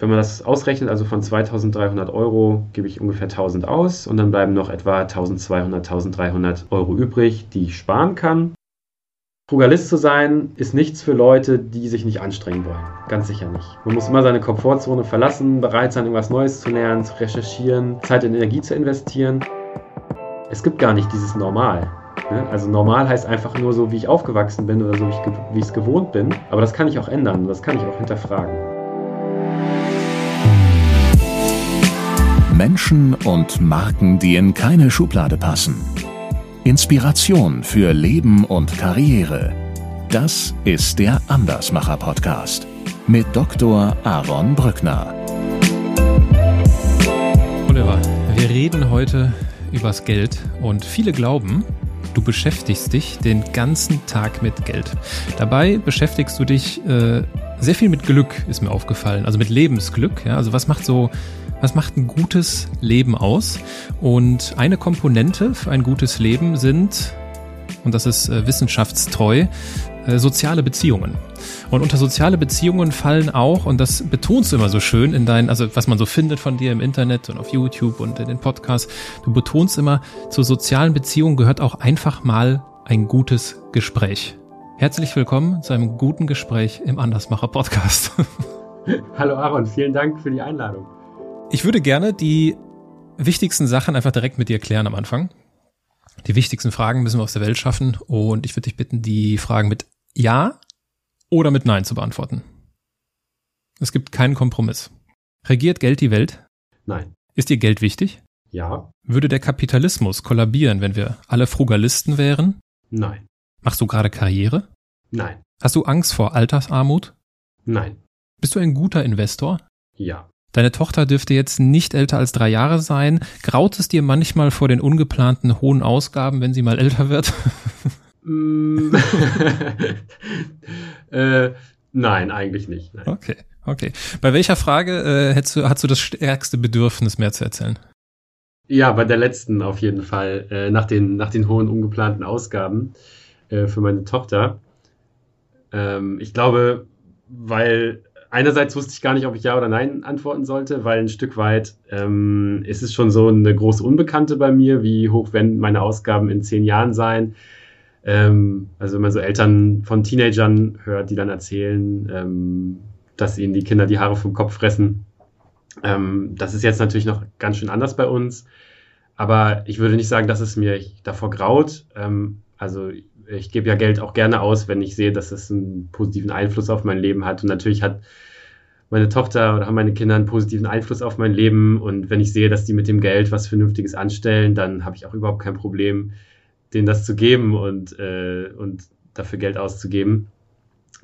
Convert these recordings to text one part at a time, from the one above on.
wenn man das ausrechnet, also von 2300 Euro gebe ich ungefähr 1000 aus und dann bleiben noch etwa 1200, 1300 Euro übrig, die ich sparen kann. Frugalist zu sein ist nichts für Leute, die sich nicht anstrengen wollen. Ganz sicher nicht. Man muss immer seine Komfortzone verlassen, bereit sein, irgendwas Neues zu lernen, zu recherchieren, Zeit und Energie zu investieren. Es gibt gar nicht dieses Normal. Ne? Also normal heißt einfach nur so, wie ich aufgewachsen bin oder so, wie ich es gewohnt bin. Aber das kann ich auch ändern, das kann ich auch hinterfragen. Menschen und Marken, die in keine Schublade passen. Inspiration für Leben und Karriere. Das ist der Andersmacher Podcast mit Dr. Aaron Brückner. Oliver, wir reden heute übers Geld und viele glauben, du beschäftigst dich den ganzen Tag mit Geld. Dabei beschäftigst du dich äh, sehr viel mit Glück, ist mir aufgefallen, also mit Lebensglück. Ja? Also was macht so was macht ein gutes Leben aus? Und eine Komponente für ein gutes Leben sind, und das ist äh, wissenschaftstreu, äh, soziale Beziehungen. Und unter soziale Beziehungen fallen auch, und das betonst du immer so schön in deinen, also was man so findet von dir im Internet und auf YouTube und in den Podcasts, du betonst immer, zu sozialen Beziehungen gehört auch einfach mal ein gutes Gespräch. Herzlich willkommen zu einem guten Gespräch im Andersmacher Podcast. Hallo Aaron, vielen Dank für die Einladung. Ich würde gerne die wichtigsten Sachen einfach direkt mit dir klären am Anfang. Die wichtigsten Fragen müssen wir aus der Welt schaffen und ich würde dich bitten, die Fragen mit Ja oder mit Nein zu beantworten. Es gibt keinen Kompromiss. Regiert Geld die Welt? Nein. Ist dir Geld wichtig? Ja. Würde der Kapitalismus kollabieren, wenn wir alle Frugalisten wären? Nein. Machst du gerade Karriere? Nein. Hast du Angst vor Altersarmut? Nein. Bist du ein guter Investor? Ja. Deine Tochter dürfte jetzt nicht älter als drei Jahre sein. Graut es dir manchmal vor den ungeplanten hohen Ausgaben, wenn sie mal älter wird? Äh, nein, eigentlich nicht. Nein. Okay, okay. Bei welcher Frage äh, hättest du, hast du das stärkste Bedürfnis, mehr zu erzählen? Ja, bei der letzten auf jeden Fall, äh, nach, den, nach den hohen ungeplanten Ausgaben äh, für meine Tochter. Ähm, ich glaube, weil einerseits wusste ich gar nicht, ob ich Ja oder Nein antworten sollte, weil ein Stück weit ähm, ist es schon so eine große Unbekannte bei mir, wie hoch werden meine Ausgaben in zehn Jahren sein. Ähm, also wenn man so Eltern von Teenagern hört, die dann erzählen, ähm, dass ihnen die Kinder die Haare vom Kopf fressen. Ähm, das ist jetzt natürlich noch ganz schön anders bei uns. Aber ich würde nicht sagen, dass es mir davor graut. Also ich gebe ja Geld auch gerne aus, wenn ich sehe, dass es einen positiven Einfluss auf mein Leben hat. Und natürlich hat meine Tochter oder haben meine Kinder einen positiven Einfluss auf mein Leben. Und wenn ich sehe, dass die mit dem Geld was Vernünftiges anstellen, dann habe ich auch überhaupt kein Problem, denen das zu geben und, äh, und dafür Geld auszugeben.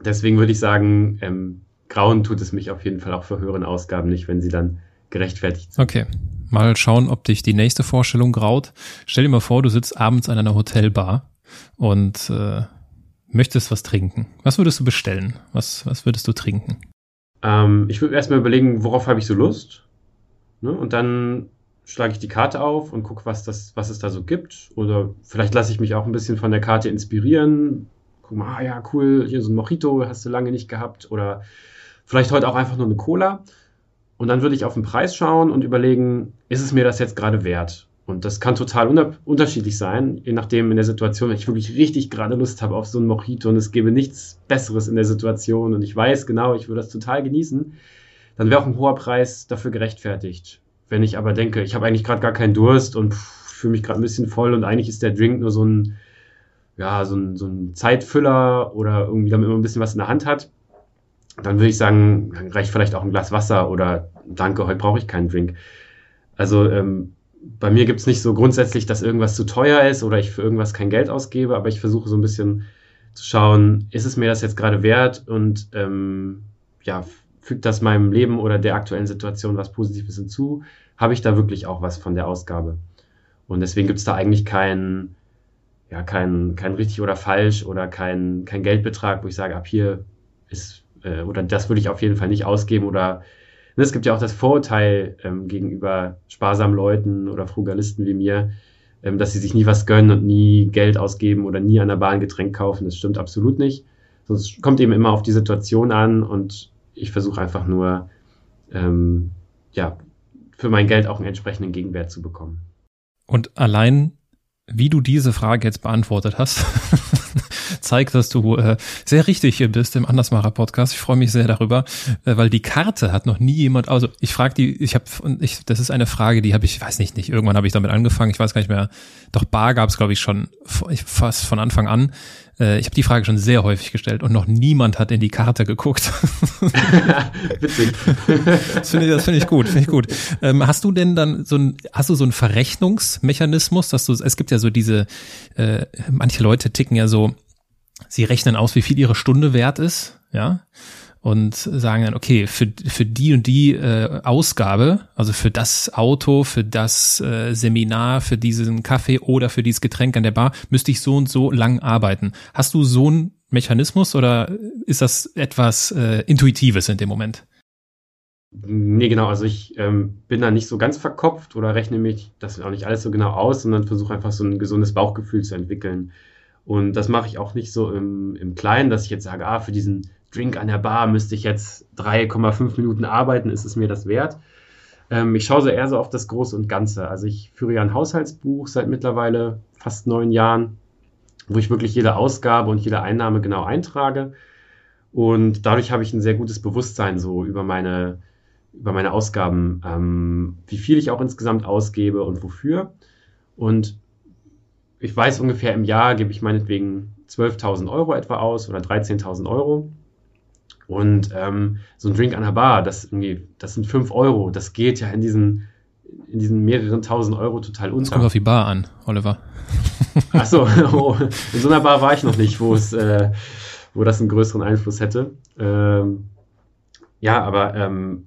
Deswegen würde ich sagen, ähm, grauen tut es mich auf jeden Fall auch für höheren Ausgaben nicht, wenn sie dann gerechtfertigt sind. Okay. Mal schauen, ob dich die nächste Vorstellung graut. Stell dir mal vor, du sitzt abends an einer Hotelbar und äh, möchtest was trinken. Was würdest du bestellen? Was, was würdest du trinken? Ähm, ich würde erstmal überlegen, worauf habe ich so Lust. Ne? Und dann schlage ich die Karte auf und gucke, was, was es da so gibt. Oder vielleicht lasse ich mich auch ein bisschen von der Karte inspirieren. Guck mal, ah ja, cool, hier so ein Mojito hast du lange nicht gehabt. Oder vielleicht heute auch einfach nur eine Cola. Und dann würde ich auf den Preis schauen und überlegen, ist es mir das jetzt gerade wert? Und das kann total unterschiedlich sein, je nachdem in der Situation, wenn ich wirklich richtig gerade Lust habe auf so ein Mojito und es gäbe nichts Besseres in der Situation und ich weiß genau, ich würde das total genießen, dann wäre auch ein hoher Preis dafür gerechtfertigt. Wenn ich aber denke, ich habe eigentlich gerade gar keinen Durst und fühle mich gerade ein bisschen voll und eigentlich ist der Drink nur so ein, ja, so ein, so ein Zeitfüller oder irgendwie, damit man ein bisschen was in der Hand hat, dann würde ich sagen, dann reicht vielleicht auch ein Glas Wasser oder danke, heute brauche ich keinen Drink. Also ähm, bei mir gibt es nicht so grundsätzlich, dass irgendwas zu teuer ist oder ich für irgendwas kein Geld ausgebe, aber ich versuche so ein bisschen zu schauen, ist es mir das jetzt gerade wert und ähm, ja, fügt das meinem Leben oder der aktuellen Situation was Positives hinzu? Habe ich da wirklich auch was von der Ausgabe? Und deswegen gibt es da eigentlich kein, ja, kein, kein richtig oder falsch oder kein, kein Geldbetrag, wo ich sage, ab hier ist, äh, oder das würde ich auf jeden Fall nicht ausgeben oder es gibt ja auch das Vorurteil ähm, gegenüber sparsamen Leuten oder Frugalisten wie mir, ähm, dass sie sich nie was gönnen und nie Geld ausgeben oder nie an der Bahn Getränk kaufen. Das stimmt absolut nicht. Es kommt eben immer auf die Situation an und ich versuche einfach nur ähm, ja, für mein Geld auch einen entsprechenden Gegenwert zu bekommen. Und allein, wie du diese Frage jetzt beantwortet hast, zeigt, dass du äh, sehr richtig hier bist im Andersmacher Podcast. Ich freue mich sehr darüber, äh, weil die Karte hat noch nie jemand. Also ich frage die, ich habe, ich, das ist eine Frage, die habe ich, weiß nicht, nicht. Irgendwann habe ich damit angefangen. Ich weiß gar nicht mehr. Doch Bar gab es, glaube ich, schon fast von Anfang an. Äh, ich habe die Frage schon sehr häufig gestellt und noch niemand hat in die Karte geguckt. Witzig. das finde ich, das finde ich gut, finde ich gut. Ähm, hast du denn dann so ein, hast du so einen Verrechnungsmechanismus, dass du, es gibt ja so diese, äh, manche Leute ticken ja so, sie rechnen aus, wie viel ihre Stunde wert ist, ja, und sagen dann, okay, für, für die und die äh, Ausgabe, also für das Auto, für das äh, Seminar, für diesen Kaffee oder für dieses Getränk an der Bar, müsste ich so und so lang arbeiten. Hast du so einen Mechanismus oder ist das etwas äh, Intuitives in dem Moment? Nee, genau. Also ich ähm, bin da nicht so ganz verkopft oder rechne mich das auch nicht alles so genau aus, sondern versuche einfach so ein gesundes Bauchgefühl zu entwickeln. Und das mache ich auch nicht so im, im Kleinen, dass ich jetzt sage, ah, für diesen Drink an der Bar müsste ich jetzt 3,5 Minuten arbeiten, ist es mir das wert? Ähm, ich schaue so eher so auf das Große und Ganze. Also ich führe ja ein Haushaltsbuch seit mittlerweile fast neun Jahren, wo ich wirklich jede Ausgabe und jede Einnahme genau eintrage. Und dadurch habe ich ein sehr gutes Bewusstsein so über meine, über meine Ausgaben, ähm, wie viel ich auch insgesamt ausgebe und wofür. Und ich weiß ungefähr im Jahr gebe ich meinetwegen 12.000 Euro etwa aus oder 13.000 Euro. Und ähm, so ein Drink an der Bar, das, irgendwie, das sind 5 Euro. Das geht ja in diesen, in diesen mehreren tausend Euro total unter. Das kommt auf die Bar an, Oliver. Achso, oh, in so einer Bar war ich noch nicht, wo es, äh, wo das einen größeren Einfluss hätte. Ähm, ja, aber ähm,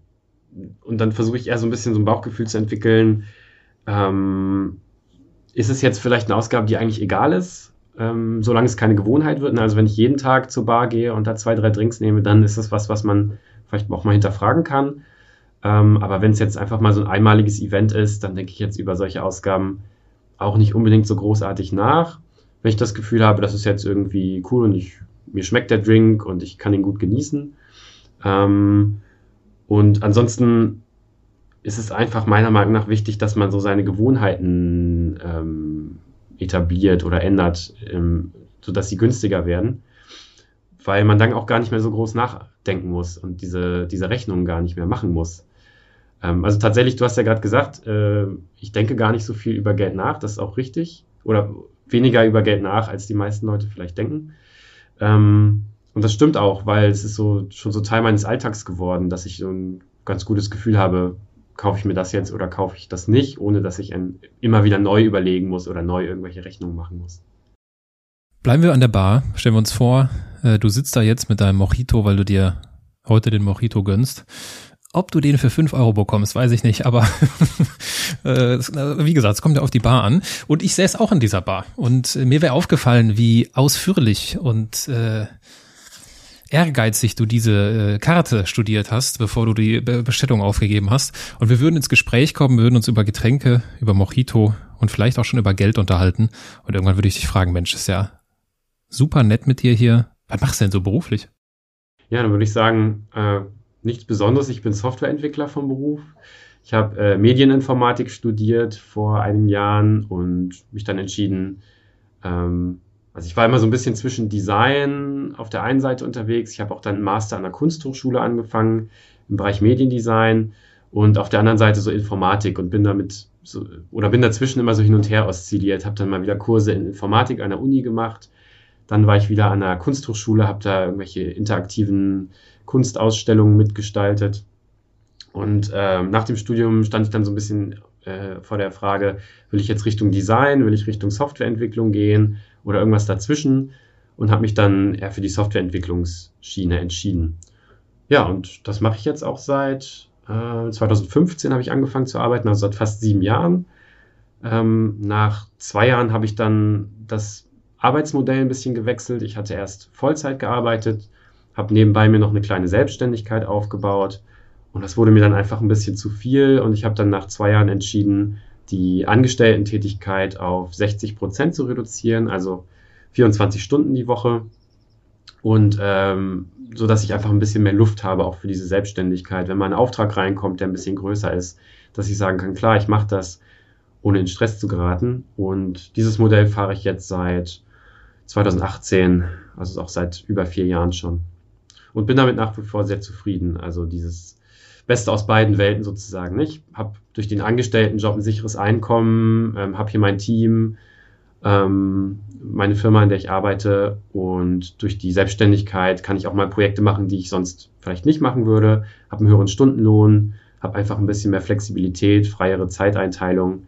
und dann versuche ich eher so ein bisschen so ein Bauchgefühl zu entwickeln. Ähm, ist es jetzt vielleicht eine Ausgabe, die eigentlich egal ist, ähm, solange es keine Gewohnheit wird? Also wenn ich jeden Tag zur Bar gehe und da zwei, drei Drinks nehme, dann ist das was, was man vielleicht auch mal hinterfragen kann. Ähm, aber wenn es jetzt einfach mal so ein einmaliges Event ist, dann denke ich jetzt über solche Ausgaben auch nicht unbedingt so großartig nach. Wenn ich das Gefühl habe, das ist jetzt irgendwie cool und ich, mir schmeckt der Drink und ich kann ihn gut genießen. Ähm, und ansonsten ist es einfach meiner Meinung nach wichtig, dass man so seine Gewohnheiten ähm, etabliert oder ändert, ähm, sodass sie günstiger werden, weil man dann auch gar nicht mehr so groß nachdenken muss und diese, diese Rechnungen gar nicht mehr machen muss. Ähm, also tatsächlich, du hast ja gerade gesagt, äh, ich denke gar nicht so viel über Geld nach, das ist auch richtig, oder weniger über Geld nach, als die meisten Leute vielleicht denken. Ähm, und das stimmt auch, weil es ist so schon so Teil meines Alltags geworden, dass ich so ein ganz gutes Gefühl habe, kaufe ich mir das jetzt oder kaufe ich das nicht, ohne dass ich immer wieder neu überlegen muss oder neu irgendwelche Rechnungen machen muss. Bleiben wir an der Bar. Stellen wir uns vor, äh, du sitzt da jetzt mit deinem Mojito, weil du dir heute den Mojito gönnst. Ob du den für fünf Euro bekommst, weiß ich nicht, aber äh, wie gesagt, es kommt ja auf die Bar an. Und ich säß auch in dieser Bar. Und mir wäre aufgefallen, wie ausführlich und äh, ehrgeizig du diese äh, Karte studiert hast, bevor du die Be Bestellung aufgegeben hast. Und wir würden ins Gespräch kommen, würden uns über Getränke, über Mojito und vielleicht auch schon über Geld unterhalten. Und irgendwann würde ich dich fragen, Mensch, ist ja super nett mit dir hier. Was machst du denn so beruflich? Ja, dann würde ich sagen, äh, nichts Besonderes. Ich bin Softwareentwickler vom Beruf. Ich habe äh, Medieninformatik studiert vor einigen Jahren und mich dann entschieden, ähm, also ich war immer so ein bisschen zwischen Design auf der einen Seite unterwegs. Ich habe auch dann einen Master an der Kunsthochschule angefangen im Bereich Mediendesign und auf der anderen Seite so Informatik und bin damit so, oder bin dazwischen immer so hin und her oszilliert, habe dann mal wieder Kurse in Informatik an der Uni gemacht. Dann war ich wieder an der Kunsthochschule, habe da irgendwelche interaktiven Kunstausstellungen mitgestaltet. Und äh, nach dem Studium stand ich dann so ein bisschen äh, vor der Frage, will ich jetzt Richtung Design, will ich Richtung Softwareentwicklung gehen? Oder irgendwas dazwischen und habe mich dann eher für die Softwareentwicklungsschiene entschieden. Ja, und das mache ich jetzt auch seit äh, 2015 habe ich angefangen zu arbeiten, also seit fast sieben Jahren. Ähm, nach zwei Jahren habe ich dann das Arbeitsmodell ein bisschen gewechselt. Ich hatte erst Vollzeit gearbeitet, habe nebenbei mir noch eine kleine Selbstständigkeit aufgebaut und das wurde mir dann einfach ein bisschen zu viel und ich habe dann nach zwei Jahren entschieden, die Angestellten-Tätigkeit auf 60 Prozent zu reduzieren, also 24 Stunden die Woche. Und ähm, so dass ich einfach ein bisschen mehr Luft habe, auch für diese Selbstständigkeit. Wenn mal ein Auftrag reinkommt, der ein bisschen größer ist, dass ich sagen kann, klar, ich mache das, ohne in Stress zu geraten. Und dieses Modell fahre ich jetzt seit 2018, also auch seit über vier Jahren schon. Und bin damit nach wie vor sehr zufrieden. Also dieses Beste aus beiden Welten sozusagen. Ich habe durch den Angestelltenjob ein sicheres Einkommen, ähm, habe hier mein Team, ähm, meine Firma, in der ich arbeite und durch die Selbstständigkeit kann ich auch mal Projekte machen, die ich sonst vielleicht nicht machen würde, habe einen höheren Stundenlohn, habe einfach ein bisschen mehr Flexibilität, freiere Zeiteinteilung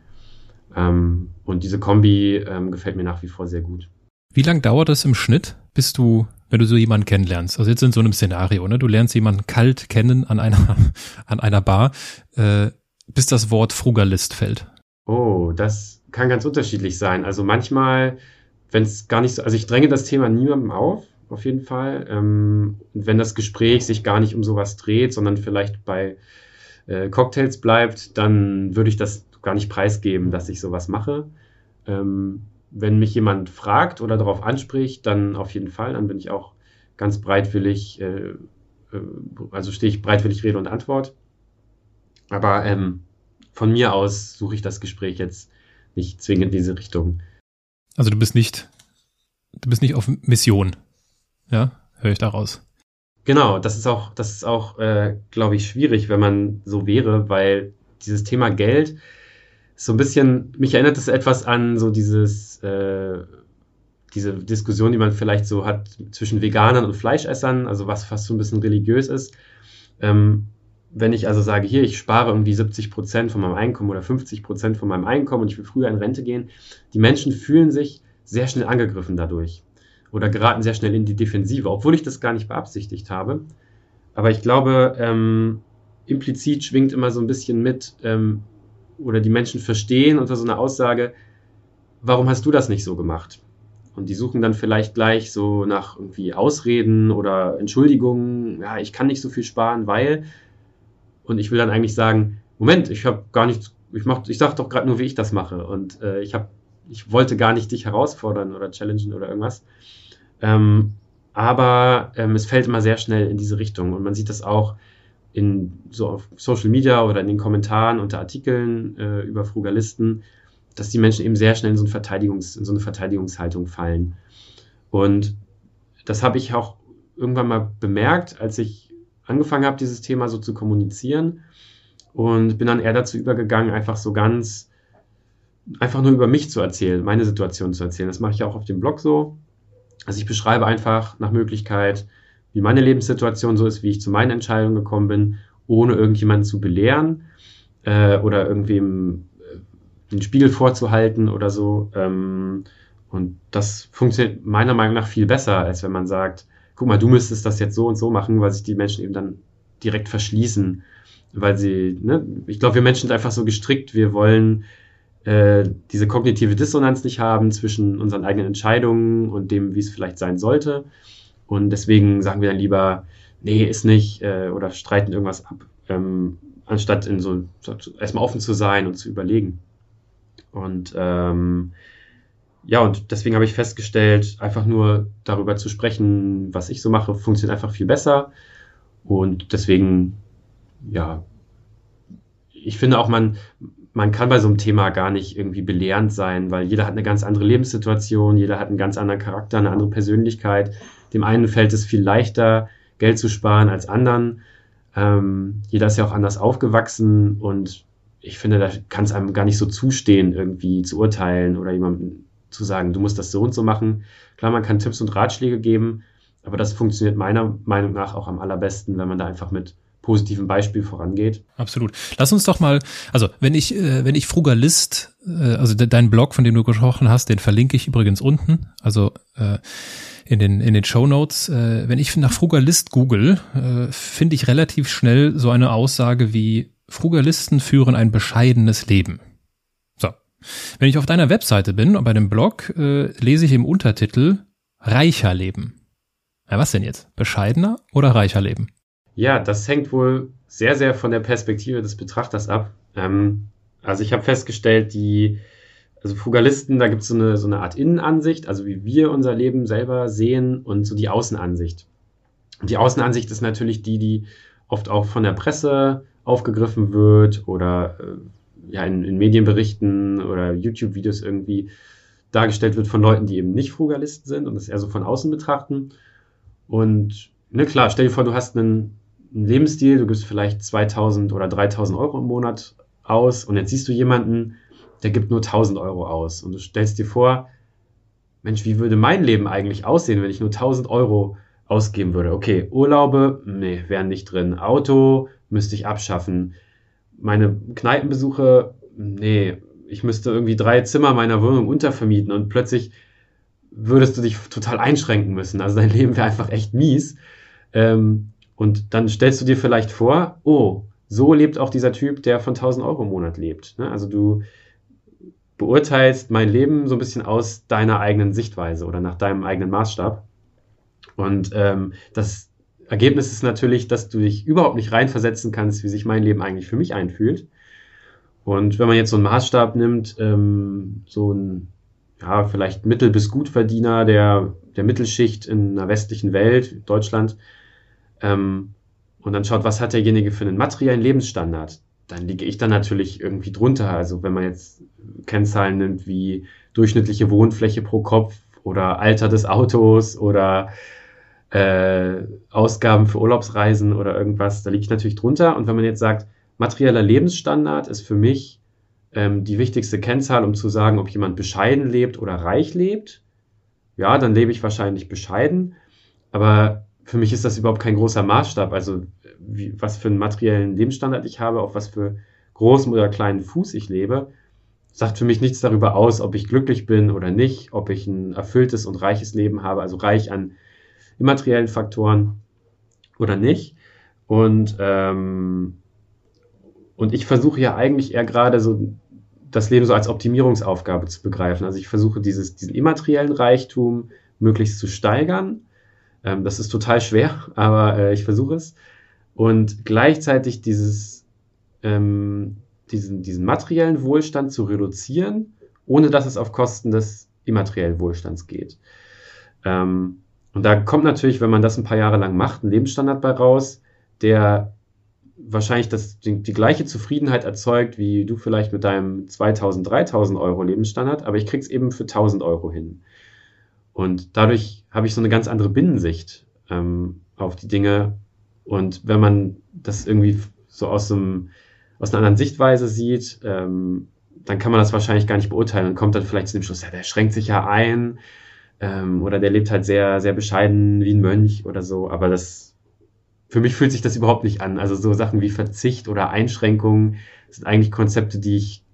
ähm, und diese Kombi ähm, gefällt mir nach wie vor sehr gut. Wie lange dauert es im Schnitt, bis du, wenn du so jemanden kennenlernst? Also jetzt in so einem Szenario, ne? Du lernst jemanden kalt kennen an einer, an einer Bar, äh, bis das Wort Frugalist fällt. Oh, das kann ganz unterschiedlich sein. Also manchmal, wenn es gar nicht so, also ich dränge das Thema niemandem auf, auf jeden Fall. Ähm, wenn das Gespräch sich gar nicht um sowas dreht, sondern vielleicht bei äh, Cocktails bleibt, dann würde ich das gar nicht preisgeben, dass ich sowas mache. Ähm, wenn mich jemand fragt oder darauf anspricht, dann auf jeden Fall, dann bin ich auch ganz breitwillig, äh, äh, also stehe ich breitwillig Rede und Antwort. Aber ähm, von mir aus suche ich das Gespräch jetzt nicht zwingend in diese Richtung. Also du bist nicht, du bist nicht auf Mission, ja, höre ich daraus. Genau, das ist auch, das ist auch, äh, glaube ich, schwierig, wenn man so wäre, weil dieses Thema Geld so ein bisschen, mich erinnert es etwas an so dieses, äh, diese Diskussion, die man vielleicht so hat zwischen Veganern und Fleischessern, also was fast so ein bisschen religiös ist. Ähm, wenn ich also sage, hier, ich spare irgendwie 70 Prozent von meinem Einkommen oder 50 Prozent von meinem Einkommen und ich will früher in Rente gehen, die Menschen fühlen sich sehr schnell angegriffen dadurch oder geraten sehr schnell in die Defensive, obwohl ich das gar nicht beabsichtigt habe. Aber ich glaube, ähm, implizit schwingt immer so ein bisschen mit ähm, oder die Menschen verstehen unter so einer Aussage, warum hast du das nicht so gemacht? Und die suchen dann vielleicht gleich so nach irgendwie Ausreden oder Entschuldigungen, ja, ich kann nicht so viel sparen, weil und ich will dann eigentlich sagen, Moment, ich habe gar nichts, ich mach, ich sag doch gerade nur, wie ich das mache. Und äh, ich habe, ich wollte gar nicht dich herausfordern oder challengen oder irgendwas. Ähm, aber ähm, es fällt immer sehr schnell in diese Richtung. Und man sieht das auch in so auf Social Media oder in den Kommentaren unter Artikeln äh, über Frugalisten, dass die Menschen eben sehr schnell in so, eine Verteidigungs, in so eine Verteidigungshaltung fallen. Und das habe ich auch irgendwann mal bemerkt, als ich angefangen habe, dieses Thema so zu kommunizieren und bin dann eher dazu übergegangen, einfach so ganz, einfach nur über mich zu erzählen, meine Situation zu erzählen. Das mache ich auch auf dem Blog so. Also ich beschreibe einfach nach Möglichkeit, wie meine Lebenssituation so ist, wie ich zu meinen Entscheidungen gekommen bin, ohne irgendjemanden zu belehren äh, oder irgendwem äh, den Spiegel vorzuhalten oder so. Ähm, und das funktioniert meiner Meinung nach viel besser, als wenn man sagt, guck mal, du müsstest das jetzt so und so machen, weil sich die Menschen eben dann direkt verschließen, weil sie, ne, ich glaube, wir Menschen sind einfach so gestrickt, wir wollen äh, diese kognitive Dissonanz nicht haben zwischen unseren eigenen Entscheidungen und dem, wie es vielleicht sein sollte. Und deswegen sagen wir dann lieber, nee, ist nicht, äh, oder streiten irgendwas ab, ähm, anstatt in so erstmal offen zu sein und zu überlegen. Und ähm, ja, und deswegen habe ich festgestellt, einfach nur darüber zu sprechen, was ich so mache, funktioniert einfach viel besser. Und deswegen, ja, ich finde auch, man, man kann bei so einem Thema gar nicht irgendwie belehrend sein, weil jeder hat eine ganz andere Lebenssituation, jeder hat einen ganz anderen Charakter, eine andere Persönlichkeit. Dem einen fällt es viel leichter, Geld zu sparen als anderen. Ähm, jeder ist ja auch anders aufgewachsen und ich finde, da kann es einem gar nicht so zustehen, irgendwie zu urteilen oder jemandem zu sagen, du musst das so und so machen. Klar, man kann Tipps und Ratschläge geben, aber das funktioniert meiner Meinung nach auch am allerbesten, wenn man da einfach mit positivem Beispiel vorangeht. Absolut. Lass uns doch mal, also wenn ich, äh, wenn ich Frugalist, äh, also de, deinen Blog, von dem du gesprochen hast, den verlinke ich übrigens unten, also äh, in den in den Show Notes. Äh, wenn ich nach Frugalist google, äh, finde ich relativ schnell so eine Aussage wie Frugalisten führen ein bescheidenes Leben. Wenn ich auf deiner Webseite bin bei dem Blog, äh, lese ich im Untertitel reicher leben. Ja, was denn jetzt? Bescheidener oder reicher leben? Ja, das hängt wohl sehr, sehr von der Perspektive des Betrachters ab. Ähm, also ich habe festgestellt, die also Frugalisten, da gibt es so eine, so eine Art Innenansicht, also wie wir unser Leben selber sehen und so die Außenansicht. Die Außenansicht ist natürlich die, die oft auch von der Presse aufgegriffen wird oder äh, ja, in, in Medienberichten oder YouTube-Videos irgendwie dargestellt wird von Leuten, die eben nicht Frugalisten sind und das eher so von außen betrachten. Und ne, klar, stell dir vor, du hast einen, einen Lebensstil, du gibst vielleicht 2000 oder 3000 Euro im Monat aus und jetzt siehst du jemanden, der gibt nur 1000 Euro aus und du stellst dir vor, Mensch, wie würde mein Leben eigentlich aussehen, wenn ich nur 1000 Euro ausgeben würde? Okay, Urlaube, nee, wären nicht drin. Auto müsste ich abschaffen. Meine Kneipenbesuche, nee, ich müsste irgendwie drei Zimmer meiner Wohnung untervermieten und plötzlich würdest du dich total einschränken müssen. Also dein Leben wäre einfach echt mies. Ähm, und dann stellst du dir vielleicht vor, oh, so lebt auch dieser Typ, der von 1000 Euro im Monat lebt. Ne? Also du beurteilst mein Leben so ein bisschen aus deiner eigenen Sichtweise oder nach deinem eigenen Maßstab. Und ähm, das Ergebnis ist natürlich, dass du dich überhaupt nicht reinversetzen kannst, wie sich mein Leben eigentlich für mich einfühlt. Und wenn man jetzt so einen Maßstab nimmt, ähm, so ein, ja, vielleicht Mittel- bis Gutverdiener der, der Mittelschicht in einer westlichen Welt, Deutschland, ähm, und dann schaut, was hat derjenige für einen materiellen Lebensstandard, dann liege ich dann natürlich irgendwie drunter. Also wenn man jetzt Kennzahlen nimmt wie durchschnittliche Wohnfläche pro Kopf oder Alter des Autos oder äh, Ausgaben für Urlaubsreisen oder irgendwas, da liege ich natürlich drunter. Und wenn man jetzt sagt, materieller Lebensstandard ist für mich ähm, die wichtigste Kennzahl, um zu sagen, ob jemand bescheiden lebt oder reich lebt. Ja, dann lebe ich wahrscheinlich bescheiden. Aber für mich ist das überhaupt kein großer Maßstab. Also wie, was für einen materiellen Lebensstandard ich habe, auf was für großem oder kleinen Fuß ich lebe, sagt für mich nichts darüber aus, ob ich glücklich bin oder nicht, ob ich ein erfülltes und reiches Leben habe, also reich an immateriellen Faktoren oder nicht. Und ähm, und ich versuche ja eigentlich eher gerade so das Leben so als Optimierungsaufgabe zu begreifen. Also ich versuche dieses, diesen immateriellen Reichtum möglichst zu steigern. Ähm, das ist total schwer, aber äh, ich versuche es. Und gleichzeitig dieses, ähm, diesen, diesen materiellen Wohlstand zu reduzieren, ohne dass es auf Kosten des immateriellen Wohlstands geht. Ähm, und da kommt natürlich, wenn man das ein paar Jahre lang macht, ein Lebensstandard bei raus, der wahrscheinlich das, die, die, gleiche Zufriedenheit erzeugt, wie du vielleicht mit deinem 2000, 3000 Euro Lebensstandard, aber ich krieg's eben für 1000 Euro hin. Und dadurch habe ich so eine ganz andere Binnensicht ähm, auf die Dinge. Und wenn man das irgendwie so aus, einem, aus einer anderen Sichtweise sieht, ähm, dann kann man das wahrscheinlich gar nicht beurteilen und kommt dann vielleicht zu dem Schluss, ja, der schränkt sich ja ein ähm, oder der lebt halt sehr, sehr bescheiden wie ein Mönch oder so. Aber das für mich fühlt sich das überhaupt nicht an. Also so Sachen wie Verzicht oder Einschränkungen sind eigentlich Konzepte, die ich,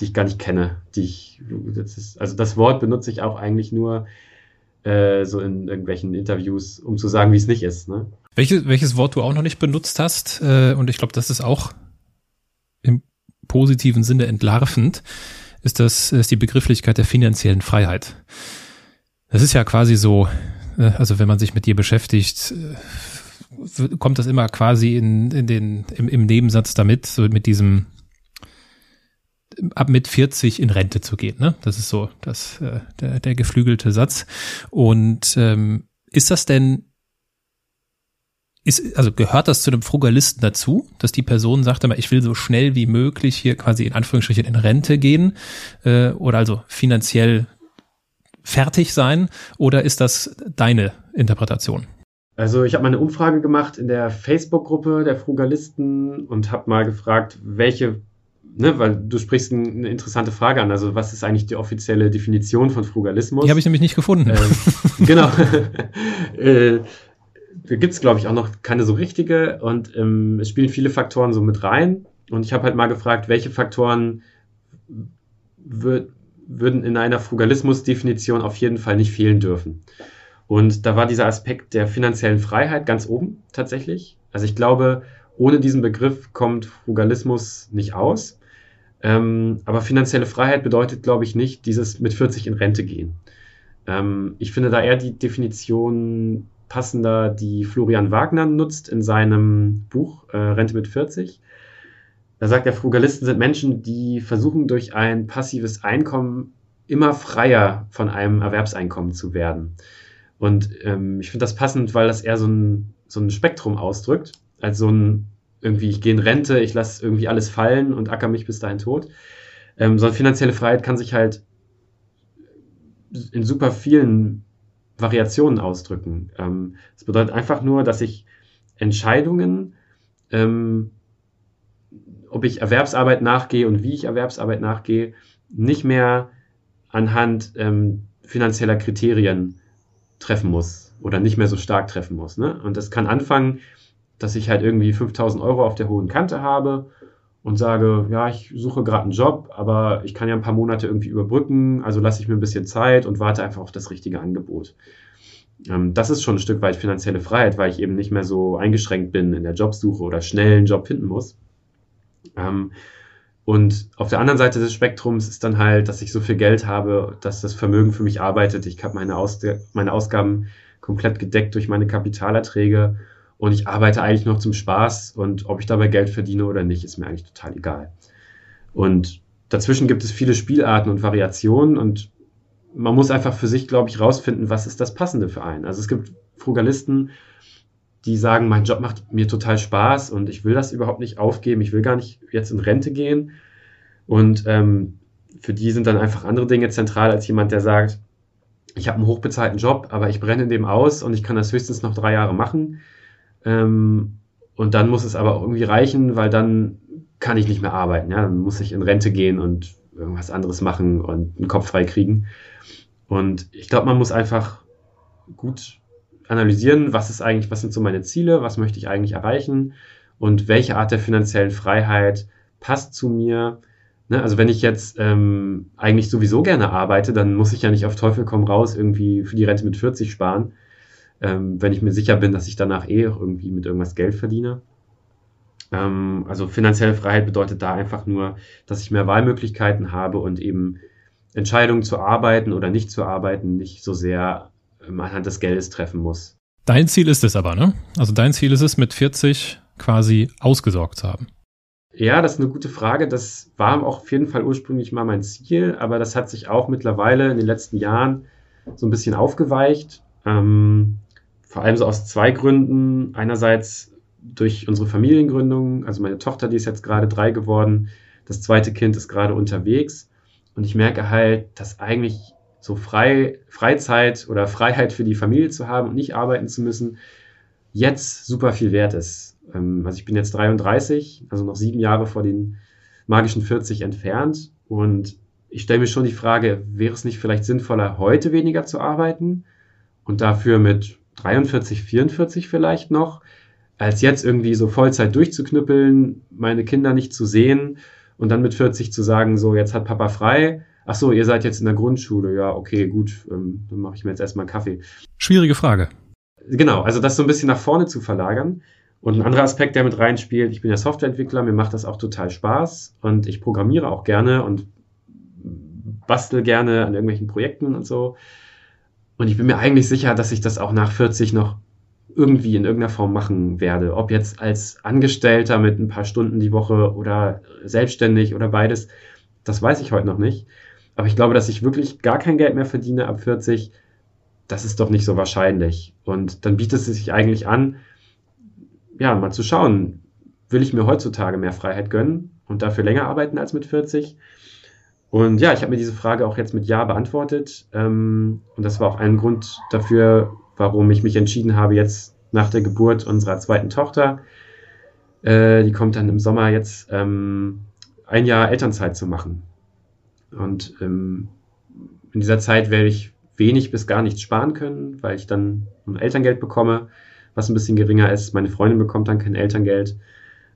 die ich gar nicht kenne. Die ich, das ist, also das Wort benutze ich auch eigentlich nur äh, so in irgendwelchen Interviews, um zu sagen, wie es nicht ist. Ne? Welches, welches Wort du auch noch nicht benutzt hast, äh, und ich glaube, das ist auch im positiven Sinne entlarvend, ist das ist die Begrifflichkeit der finanziellen Freiheit. Das ist ja quasi so, äh, also wenn man sich mit dir beschäftigt, äh, kommt das immer quasi in, in den, im, im Nebensatz damit, so mit diesem ab mit 40 in Rente zu gehen. Ne? Das ist so das, äh, der, der geflügelte Satz. Und ähm, ist das denn, ist, also gehört das zu einem Frugalisten dazu, dass die Person sagt immer, ich will so schnell wie möglich hier quasi in Anführungsstrichen in Rente gehen äh, oder also finanziell fertig sein? Oder ist das deine Interpretation? Also ich habe mal eine Umfrage gemacht in der Facebook-Gruppe der Frugalisten und habe mal gefragt, welche, ne, weil du sprichst eine interessante Frage an, also was ist eigentlich die offizielle Definition von Frugalismus? Die habe ich nämlich nicht gefunden. Ähm, genau. äh, gibt es, glaube ich, auch noch keine so richtige und ähm, es spielen viele Faktoren so mit rein. Und ich habe halt mal gefragt, welche Faktoren würd, würden in einer Frugalismus-Definition auf jeden Fall nicht fehlen dürfen. Und da war dieser Aspekt der finanziellen Freiheit ganz oben tatsächlich. Also ich glaube, ohne diesen Begriff kommt Frugalismus nicht aus. Ähm, aber finanzielle Freiheit bedeutet, glaube ich, nicht dieses mit 40 in Rente gehen. Ähm, ich finde da eher die Definition passender, die Florian Wagner nutzt in seinem Buch äh, Rente mit 40. Da sagt der Frugalisten sind Menschen, die versuchen durch ein passives Einkommen immer freier von einem Erwerbseinkommen zu werden. Und ähm, ich finde das passend, weil das eher so ein, so ein Spektrum ausdrückt, als so ein irgendwie, ich gehe in Rente, ich lasse irgendwie alles fallen und acker mich bis dahin tot. Ähm, so eine finanzielle Freiheit kann sich halt in super vielen Variationen ausdrücken. Ähm, das bedeutet einfach nur, dass ich Entscheidungen, ähm, ob ich Erwerbsarbeit nachgehe und wie ich Erwerbsarbeit nachgehe, nicht mehr anhand ähm, finanzieller Kriterien treffen muss oder nicht mehr so stark treffen muss. Ne? Und das kann anfangen, dass ich halt irgendwie 5000 Euro auf der hohen Kante habe und sage, ja, ich suche gerade einen Job, aber ich kann ja ein paar Monate irgendwie überbrücken, also lasse ich mir ein bisschen Zeit und warte einfach auf das richtige Angebot. Ähm, das ist schon ein Stück weit finanzielle Freiheit, weil ich eben nicht mehr so eingeschränkt bin in der Jobsuche oder schnell einen Job finden muss. Ähm, und auf der anderen Seite des Spektrums ist dann halt, dass ich so viel Geld habe, dass das Vermögen für mich arbeitet. Ich habe meine, Aus meine Ausgaben komplett gedeckt durch meine Kapitalerträge und ich arbeite eigentlich noch zum Spaß und ob ich dabei Geld verdiene oder nicht, ist mir eigentlich total egal. Und dazwischen gibt es viele Spielarten und Variationen und man muss einfach für sich, glaube ich, rausfinden, was ist das Passende für einen. Also es gibt Frugalisten, die sagen, mein Job macht mir total Spaß und ich will das überhaupt nicht aufgeben, ich will gar nicht jetzt in Rente gehen. Und ähm, für die sind dann einfach andere Dinge zentral als jemand, der sagt, ich habe einen hochbezahlten Job, aber ich brenne in dem aus und ich kann das höchstens noch drei Jahre machen. Ähm, und dann muss es aber auch irgendwie reichen, weil dann kann ich nicht mehr arbeiten. Ja? Dann muss ich in Rente gehen und irgendwas anderes machen und einen Kopf frei kriegen. Und ich glaube, man muss einfach gut analysieren, was ist eigentlich, was sind so meine Ziele, was möchte ich eigentlich erreichen und welche Art der finanziellen Freiheit passt zu mir. Ne? Also wenn ich jetzt ähm, eigentlich sowieso gerne arbeite, dann muss ich ja nicht auf Teufel komm raus irgendwie für die Rente mit 40 sparen, ähm, wenn ich mir sicher bin, dass ich danach eh irgendwie mit irgendwas Geld verdiene. Ähm, also finanzielle Freiheit bedeutet da einfach nur, dass ich mehr Wahlmöglichkeiten habe und eben Entscheidungen zu arbeiten oder nicht zu arbeiten nicht so sehr ähm, anhand des Geldes treffen muss. Dein Ziel ist es aber, ne? Also dein Ziel ist es, mit 40 quasi ausgesorgt zu haben. Ja, das ist eine gute Frage. Das war auch auf jeden Fall ursprünglich mal mein Ziel, aber das hat sich auch mittlerweile in den letzten Jahren so ein bisschen aufgeweicht. Ähm, vor allem so aus zwei Gründen. Einerseits durch unsere Familiengründung, also meine Tochter, die ist jetzt gerade drei geworden, das zweite Kind ist gerade unterwegs und ich merke halt, dass eigentlich so frei, Freizeit oder Freiheit für die Familie zu haben und nicht arbeiten zu müssen, jetzt super viel wert ist. Ähm, also ich bin jetzt 33, also noch sieben Jahre vor den magischen 40 entfernt und ich stelle mir schon die Frage, wäre es nicht vielleicht sinnvoller, heute weniger zu arbeiten und dafür mit 43, 44 vielleicht noch, als jetzt irgendwie so Vollzeit durchzuknüppeln, meine Kinder nicht zu sehen und dann mit 40 zu sagen, so jetzt hat Papa frei. Ach so, ihr seid jetzt in der Grundschule. Ja, okay, gut, ähm, dann mache ich mir jetzt erstmal einen Kaffee. Schwierige Frage. Genau, also das so ein bisschen nach vorne zu verlagern. Und ein anderer Aspekt, der mit reinspielt, ich bin ja Softwareentwickler, mir macht das auch total Spaß und ich programmiere auch gerne und bastel gerne an irgendwelchen Projekten und so. Und ich bin mir eigentlich sicher, dass ich das auch nach 40 noch irgendwie in irgendeiner Form machen werde. Ob jetzt als Angestellter mit ein paar Stunden die Woche oder selbstständig oder beides, das weiß ich heute noch nicht. Aber ich glaube, dass ich wirklich gar kein Geld mehr verdiene ab 40, das ist doch nicht so wahrscheinlich. Und dann bietet es sich eigentlich an, ja, mal zu schauen, will ich mir heutzutage mehr Freiheit gönnen und dafür länger arbeiten als mit 40? Und ja, ich habe mir diese Frage auch jetzt mit Ja beantwortet. Ähm, und das war auch ein Grund dafür, warum ich mich entschieden habe, jetzt nach der Geburt unserer zweiten Tochter, äh, die kommt dann im Sommer jetzt, ähm, ein Jahr Elternzeit zu machen. Und ähm, in dieser Zeit werde ich wenig bis gar nichts sparen können, weil ich dann ein Elterngeld bekomme, was ein bisschen geringer ist. Meine Freundin bekommt dann kein Elterngeld.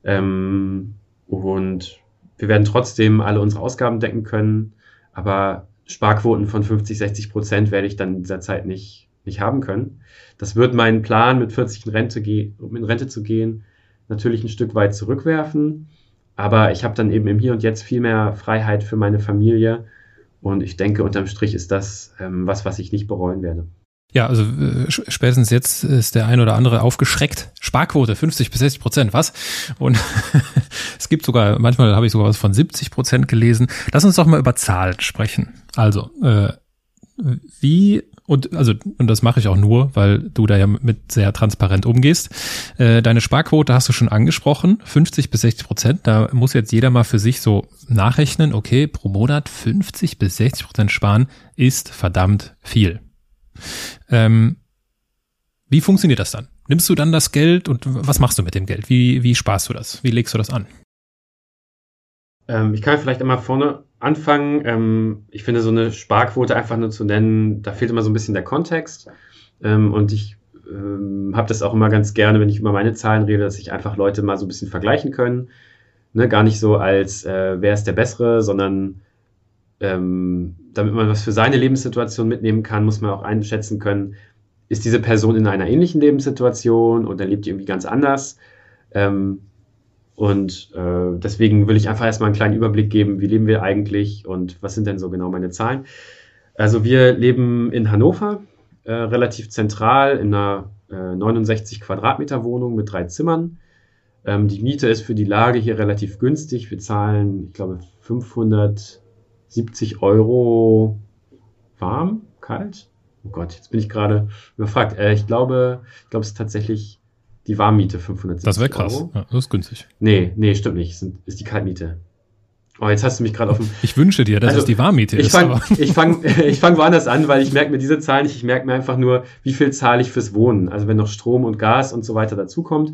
Ähm, und wir werden trotzdem alle unsere Ausgaben decken können, aber Sparquoten von 50, 60 Prozent werde ich dann in dieser Zeit nicht, nicht haben können. Das wird meinen Plan, mit 40 in Rente, in Rente zu gehen, natürlich ein Stück weit zurückwerfen. Aber ich habe dann eben im Hier und Jetzt viel mehr Freiheit für meine Familie. Und ich denke, unterm Strich ist das ähm, was, was ich nicht bereuen werde. Ja, also äh, spätestens jetzt ist der ein oder andere aufgeschreckt. Sparquote 50 bis 60 Prozent, was? Und es gibt sogar, manchmal habe ich sogar was von 70 Prozent gelesen. Lass uns doch mal über Zahlen sprechen. Also, äh, wie und also und das mache ich auch nur, weil du da ja mit sehr transparent umgehst. Äh, deine Sparquote hast du schon angesprochen, 50 bis 60 Prozent. Da muss jetzt jeder mal für sich so nachrechnen. Okay, pro Monat 50 bis 60 Prozent sparen ist verdammt viel. Ähm, wie funktioniert das dann? Nimmst du dann das Geld und was machst du mit dem Geld? Wie, wie sparst du das? Wie legst du das an? Ähm, ich kann vielleicht einmal vorne anfangen. Ähm, ich finde, so eine Sparquote einfach nur zu nennen, da fehlt immer so ein bisschen der Kontext. Ähm, und ich ähm, habe das auch immer ganz gerne, wenn ich über meine Zahlen rede, dass sich einfach Leute mal so ein bisschen vergleichen können. Ne, gar nicht so als, äh, wer ist der Bessere, sondern ähm, damit man was für seine Lebenssituation mitnehmen kann, muss man auch einschätzen können, ist diese Person in einer ähnlichen Lebenssituation oder lebt die irgendwie ganz anders? Ähm, und äh, deswegen will ich einfach erstmal einen kleinen Überblick geben, wie leben wir eigentlich und was sind denn so genau meine Zahlen. Also wir leben in Hannover, äh, relativ zentral in einer äh, 69 Quadratmeter Wohnung mit drei Zimmern. Ähm, die Miete ist für die Lage hier relativ günstig. Wir zahlen, ich glaube, 500 70 Euro warm, kalt. Oh Gott, jetzt bin ich gerade überfragt. Äh, ich glaube, ich glaube, es ist tatsächlich die Warmmiete 570 Das wäre krass. Ja, das ist günstig. Nee, nee, stimmt nicht. Ist, ist die Kaltmiete. Oh, jetzt hast du mich gerade auf dem. Ich wünsche dir, dass also, es die Warmmiete ich fang, ist. ich fange ich fang woanders an, weil ich merke mir diese Zahlen nicht. Ich merke mir einfach nur, wie viel zahle ich fürs Wohnen. Also wenn noch Strom und Gas und so weiter dazukommt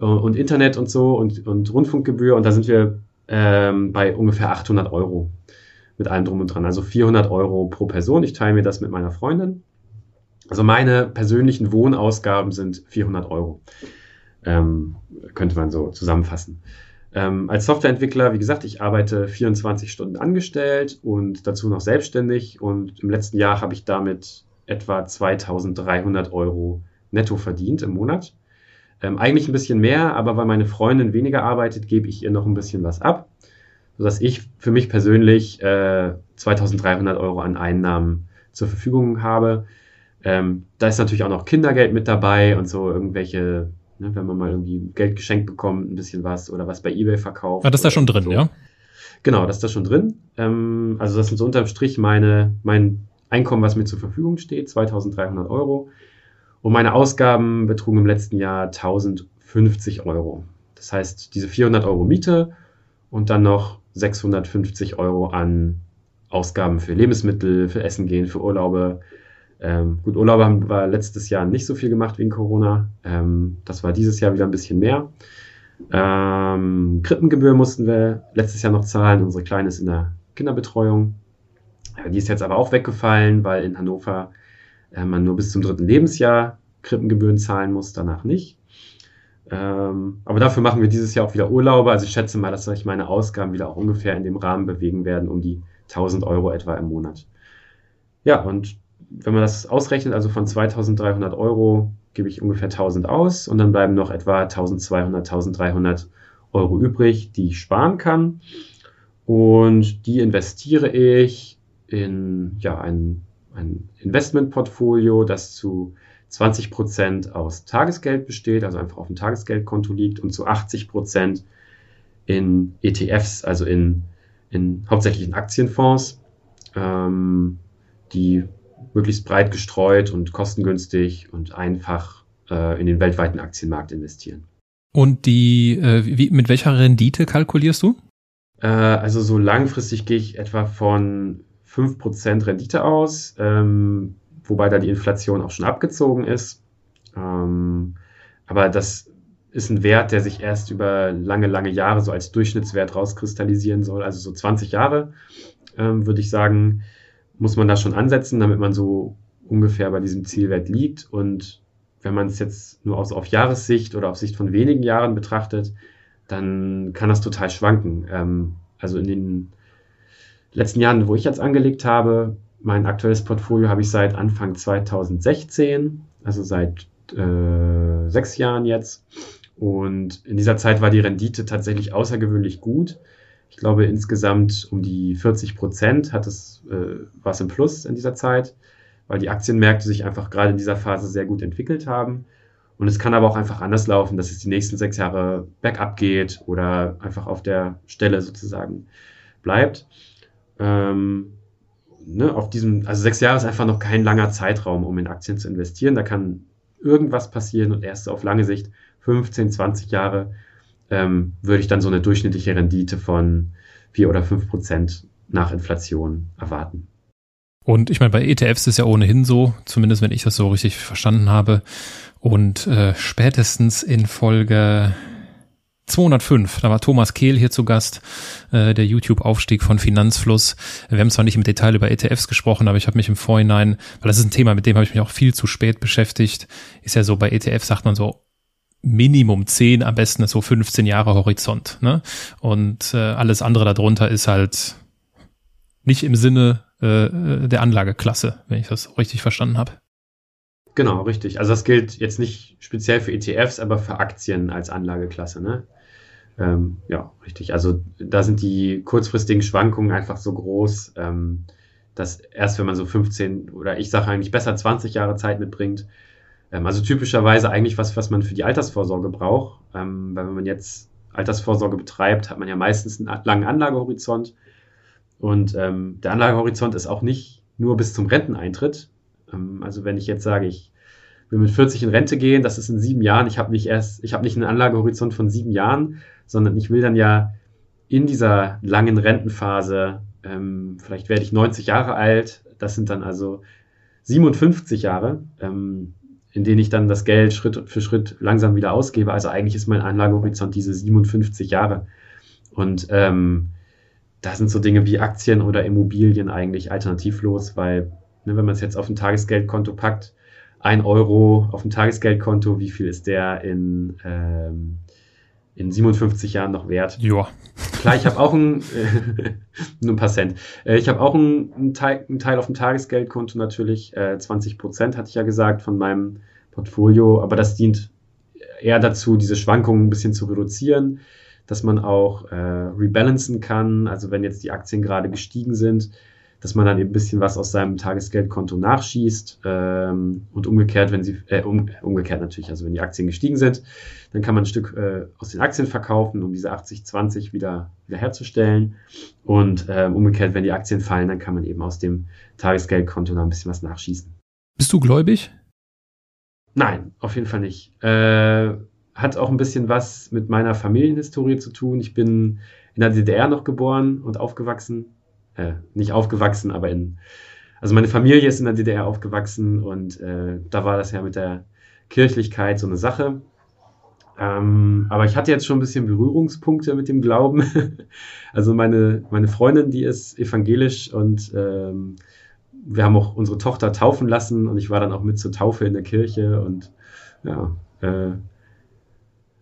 äh, und Internet und so und, und Rundfunkgebühr und da sind wir ähm, bei ungefähr 800 Euro mit allem drum und dran. Also 400 Euro pro Person. Ich teile mir das mit meiner Freundin. Also meine persönlichen Wohnausgaben sind 400 Euro. Ähm, könnte man so zusammenfassen. Ähm, als Softwareentwickler, wie gesagt, ich arbeite 24 Stunden angestellt und dazu noch selbstständig und im letzten Jahr habe ich damit etwa 2300 Euro netto verdient im Monat. Ähm, eigentlich ein bisschen mehr, aber weil meine Freundin weniger arbeitet, gebe ich ihr noch ein bisschen was ab sodass ich für mich persönlich äh, 2300 Euro an Einnahmen zur Verfügung habe. Ähm, da ist natürlich auch noch Kindergeld mit dabei und so irgendwelche, ne, wenn man mal irgendwie Geld geschenkt bekommt, ein bisschen was oder was bei eBay verkauft. Ah, das ist da schon drin, so. ja? Genau, das ist da schon drin. Ähm, also das sind so unterm Strich meine, mein Einkommen, was mir zur Verfügung steht, 2300 Euro. Und meine Ausgaben betrugen im letzten Jahr 1050 Euro. Das heißt, diese 400 Euro Miete und dann noch 650 Euro an Ausgaben für Lebensmittel, für Essen gehen, für Urlaube. Ähm, gut, Urlaube haben wir letztes Jahr nicht so viel gemacht wegen Corona. Ähm, das war dieses Jahr wieder ein bisschen mehr. Ähm, Krippengebühr mussten wir letztes Jahr noch zahlen. Unsere Kleine ist in der Kinderbetreuung. Ja, die ist jetzt aber auch weggefallen, weil in Hannover äh, man nur bis zum dritten Lebensjahr Krippengebühren zahlen muss, danach nicht. Ähm, aber dafür machen wir dieses Jahr auch wieder Urlaube. Also ich schätze mal, dass sich meine Ausgaben wieder auch ungefähr in dem Rahmen bewegen werden, um die 1000 Euro etwa im Monat. Ja, und wenn man das ausrechnet, also von 2300 Euro gebe ich ungefähr 1000 aus und dann bleiben noch etwa 1200, 1300 Euro übrig, die ich sparen kann. Und die investiere ich in ja, ein, ein Investmentportfolio, das zu 20 Prozent aus Tagesgeld besteht, also einfach auf dem Tagesgeldkonto liegt und zu 80 Prozent in ETFs, also in, in hauptsächlich in Aktienfonds, ähm, die möglichst breit gestreut und kostengünstig und einfach äh, in den weltweiten Aktienmarkt investieren. Und die, äh, wie, mit welcher Rendite kalkulierst du? Äh, also so langfristig gehe ich etwa von 5% Rendite aus. Ähm, wobei da die Inflation auch schon abgezogen ist. Ähm, aber das ist ein Wert, der sich erst über lange, lange Jahre so als Durchschnittswert rauskristallisieren soll. Also so 20 Jahre, ähm, würde ich sagen, muss man da schon ansetzen, damit man so ungefähr bei diesem Zielwert liegt. Und wenn man es jetzt nur aus, auf Jahressicht oder auf Sicht von wenigen Jahren betrachtet, dann kann das total schwanken. Ähm, also in den letzten Jahren, wo ich jetzt angelegt habe, mein aktuelles Portfolio habe ich seit Anfang 2016, also seit äh, sechs Jahren jetzt. Und in dieser Zeit war die Rendite tatsächlich außergewöhnlich gut. Ich glaube, insgesamt um die 40 Prozent hat es, äh, war es im Plus in dieser Zeit, weil die Aktienmärkte sich einfach gerade in dieser Phase sehr gut entwickelt haben. Und es kann aber auch einfach anders laufen, dass es die nächsten sechs Jahre bergab geht oder einfach auf der Stelle sozusagen bleibt. Ähm, ne, auf diesem, also sechs Jahre ist einfach noch kein langer Zeitraum, um in Aktien zu investieren. Da kann irgendwas passieren und erst auf lange Sicht, 15, 20 Jahre, ähm, würde ich dann so eine durchschnittliche Rendite von vier oder fünf Prozent nach Inflation erwarten. Und ich meine, bei ETFs ist ja ohnehin so, zumindest wenn ich das so richtig verstanden habe. Und äh, spätestens in Folge 205, da war Thomas Kehl hier zu Gast, äh, der YouTube-Aufstieg von Finanzfluss. Wir haben zwar nicht im Detail über ETFs gesprochen, aber ich habe mich im Vorhinein, weil das ist ein Thema, mit dem habe ich mich auch viel zu spät beschäftigt, ist ja so, bei ETFs sagt man so, Minimum 10, am besten ist so 15 Jahre Horizont. Ne? Und äh, alles andere darunter ist halt nicht im Sinne äh, der Anlageklasse, wenn ich das richtig verstanden habe. Genau, richtig. Also das gilt jetzt nicht speziell für ETFs, aber für Aktien als Anlageklasse. Ne? Ähm, ja, richtig. Also da sind die kurzfristigen Schwankungen einfach so groß, ähm, dass erst wenn man so 15 oder ich sage eigentlich besser 20 Jahre Zeit mitbringt, ähm, also typischerweise eigentlich was, was man für die Altersvorsorge braucht. Ähm, weil wenn man jetzt Altersvorsorge betreibt, hat man ja meistens einen langen Anlagehorizont und ähm, der Anlagehorizont ist auch nicht nur bis zum Renteneintritt. Ähm, also wenn ich jetzt sage, ich will mit 40 in Rente gehen, das ist in sieben Jahren, ich habe nicht erst, ich habe nicht einen Anlagehorizont von sieben Jahren, sondern ich will dann ja in dieser langen Rentenphase, ähm, vielleicht werde ich 90 Jahre alt, das sind dann also 57 Jahre, ähm, in denen ich dann das Geld Schritt für Schritt langsam wieder ausgebe. Also eigentlich ist mein Anlagehorizont diese 57 Jahre. Und ähm, da sind so Dinge wie Aktien oder Immobilien eigentlich alternativlos, weil ne, wenn man es jetzt auf ein Tagesgeldkonto packt, ein Euro auf ein Tagesgeldkonto, wie viel ist der in, ähm, in 57 Jahren noch wert? Ja. Klar, ich habe auch ein, äh, nur ein paar Cent. Äh, ich habe auch einen, Teil, Teil auf dem Tagesgeldkonto natürlich, äh, 20 Prozent hatte ich ja gesagt von meinem Portfolio, aber das dient eher dazu, diese Schwankungen ein bisschen zu reduzieren dass man auch äh, rebalancen kann. Also wenn jetzt die Aktien gerade gestiegen sind, dass man dann eben ein bisschen was aus seinem Tagesgeldkonto nachschießt ähm, und umgekehrt, wenn sie äh, um, umgekehrt natürlich, also wenn die Aktien gestiegen sind, dann kann man ein Stück äh, aus den Aktien verkaufen, um diese 80-20 wieder, wieder herzustellen. Und äh, umgekehrt, wenn die Aktien fallen, dann kann man eben aus dem Tagesgeldkonto da ein bisschen was nachschießen. Bist du gläubig? Nein, auf jeden Fall nicht. Äh, hat auch ein bisschen was mit meiner Familienhistorie zu tun. Ich bin in der DDR noch geboren und aufgewachsen. Äh, nicht aufgewachsen, aber in. Also meine Familie ist in der DDR aufgewachsen und äh, da war das ja mit der Kirchlichkeit so eine Sache. Ähm, aber ich hatte jetzt schon ein bisschen Berührungspunkte mit dem Glauben. also meine, meine Freundin, die ist evangelisch und ähm, wir haben auch unsere Tochter taufen lassen und ich war dann auch mit zur Taufe in der Kirche und ja, äh,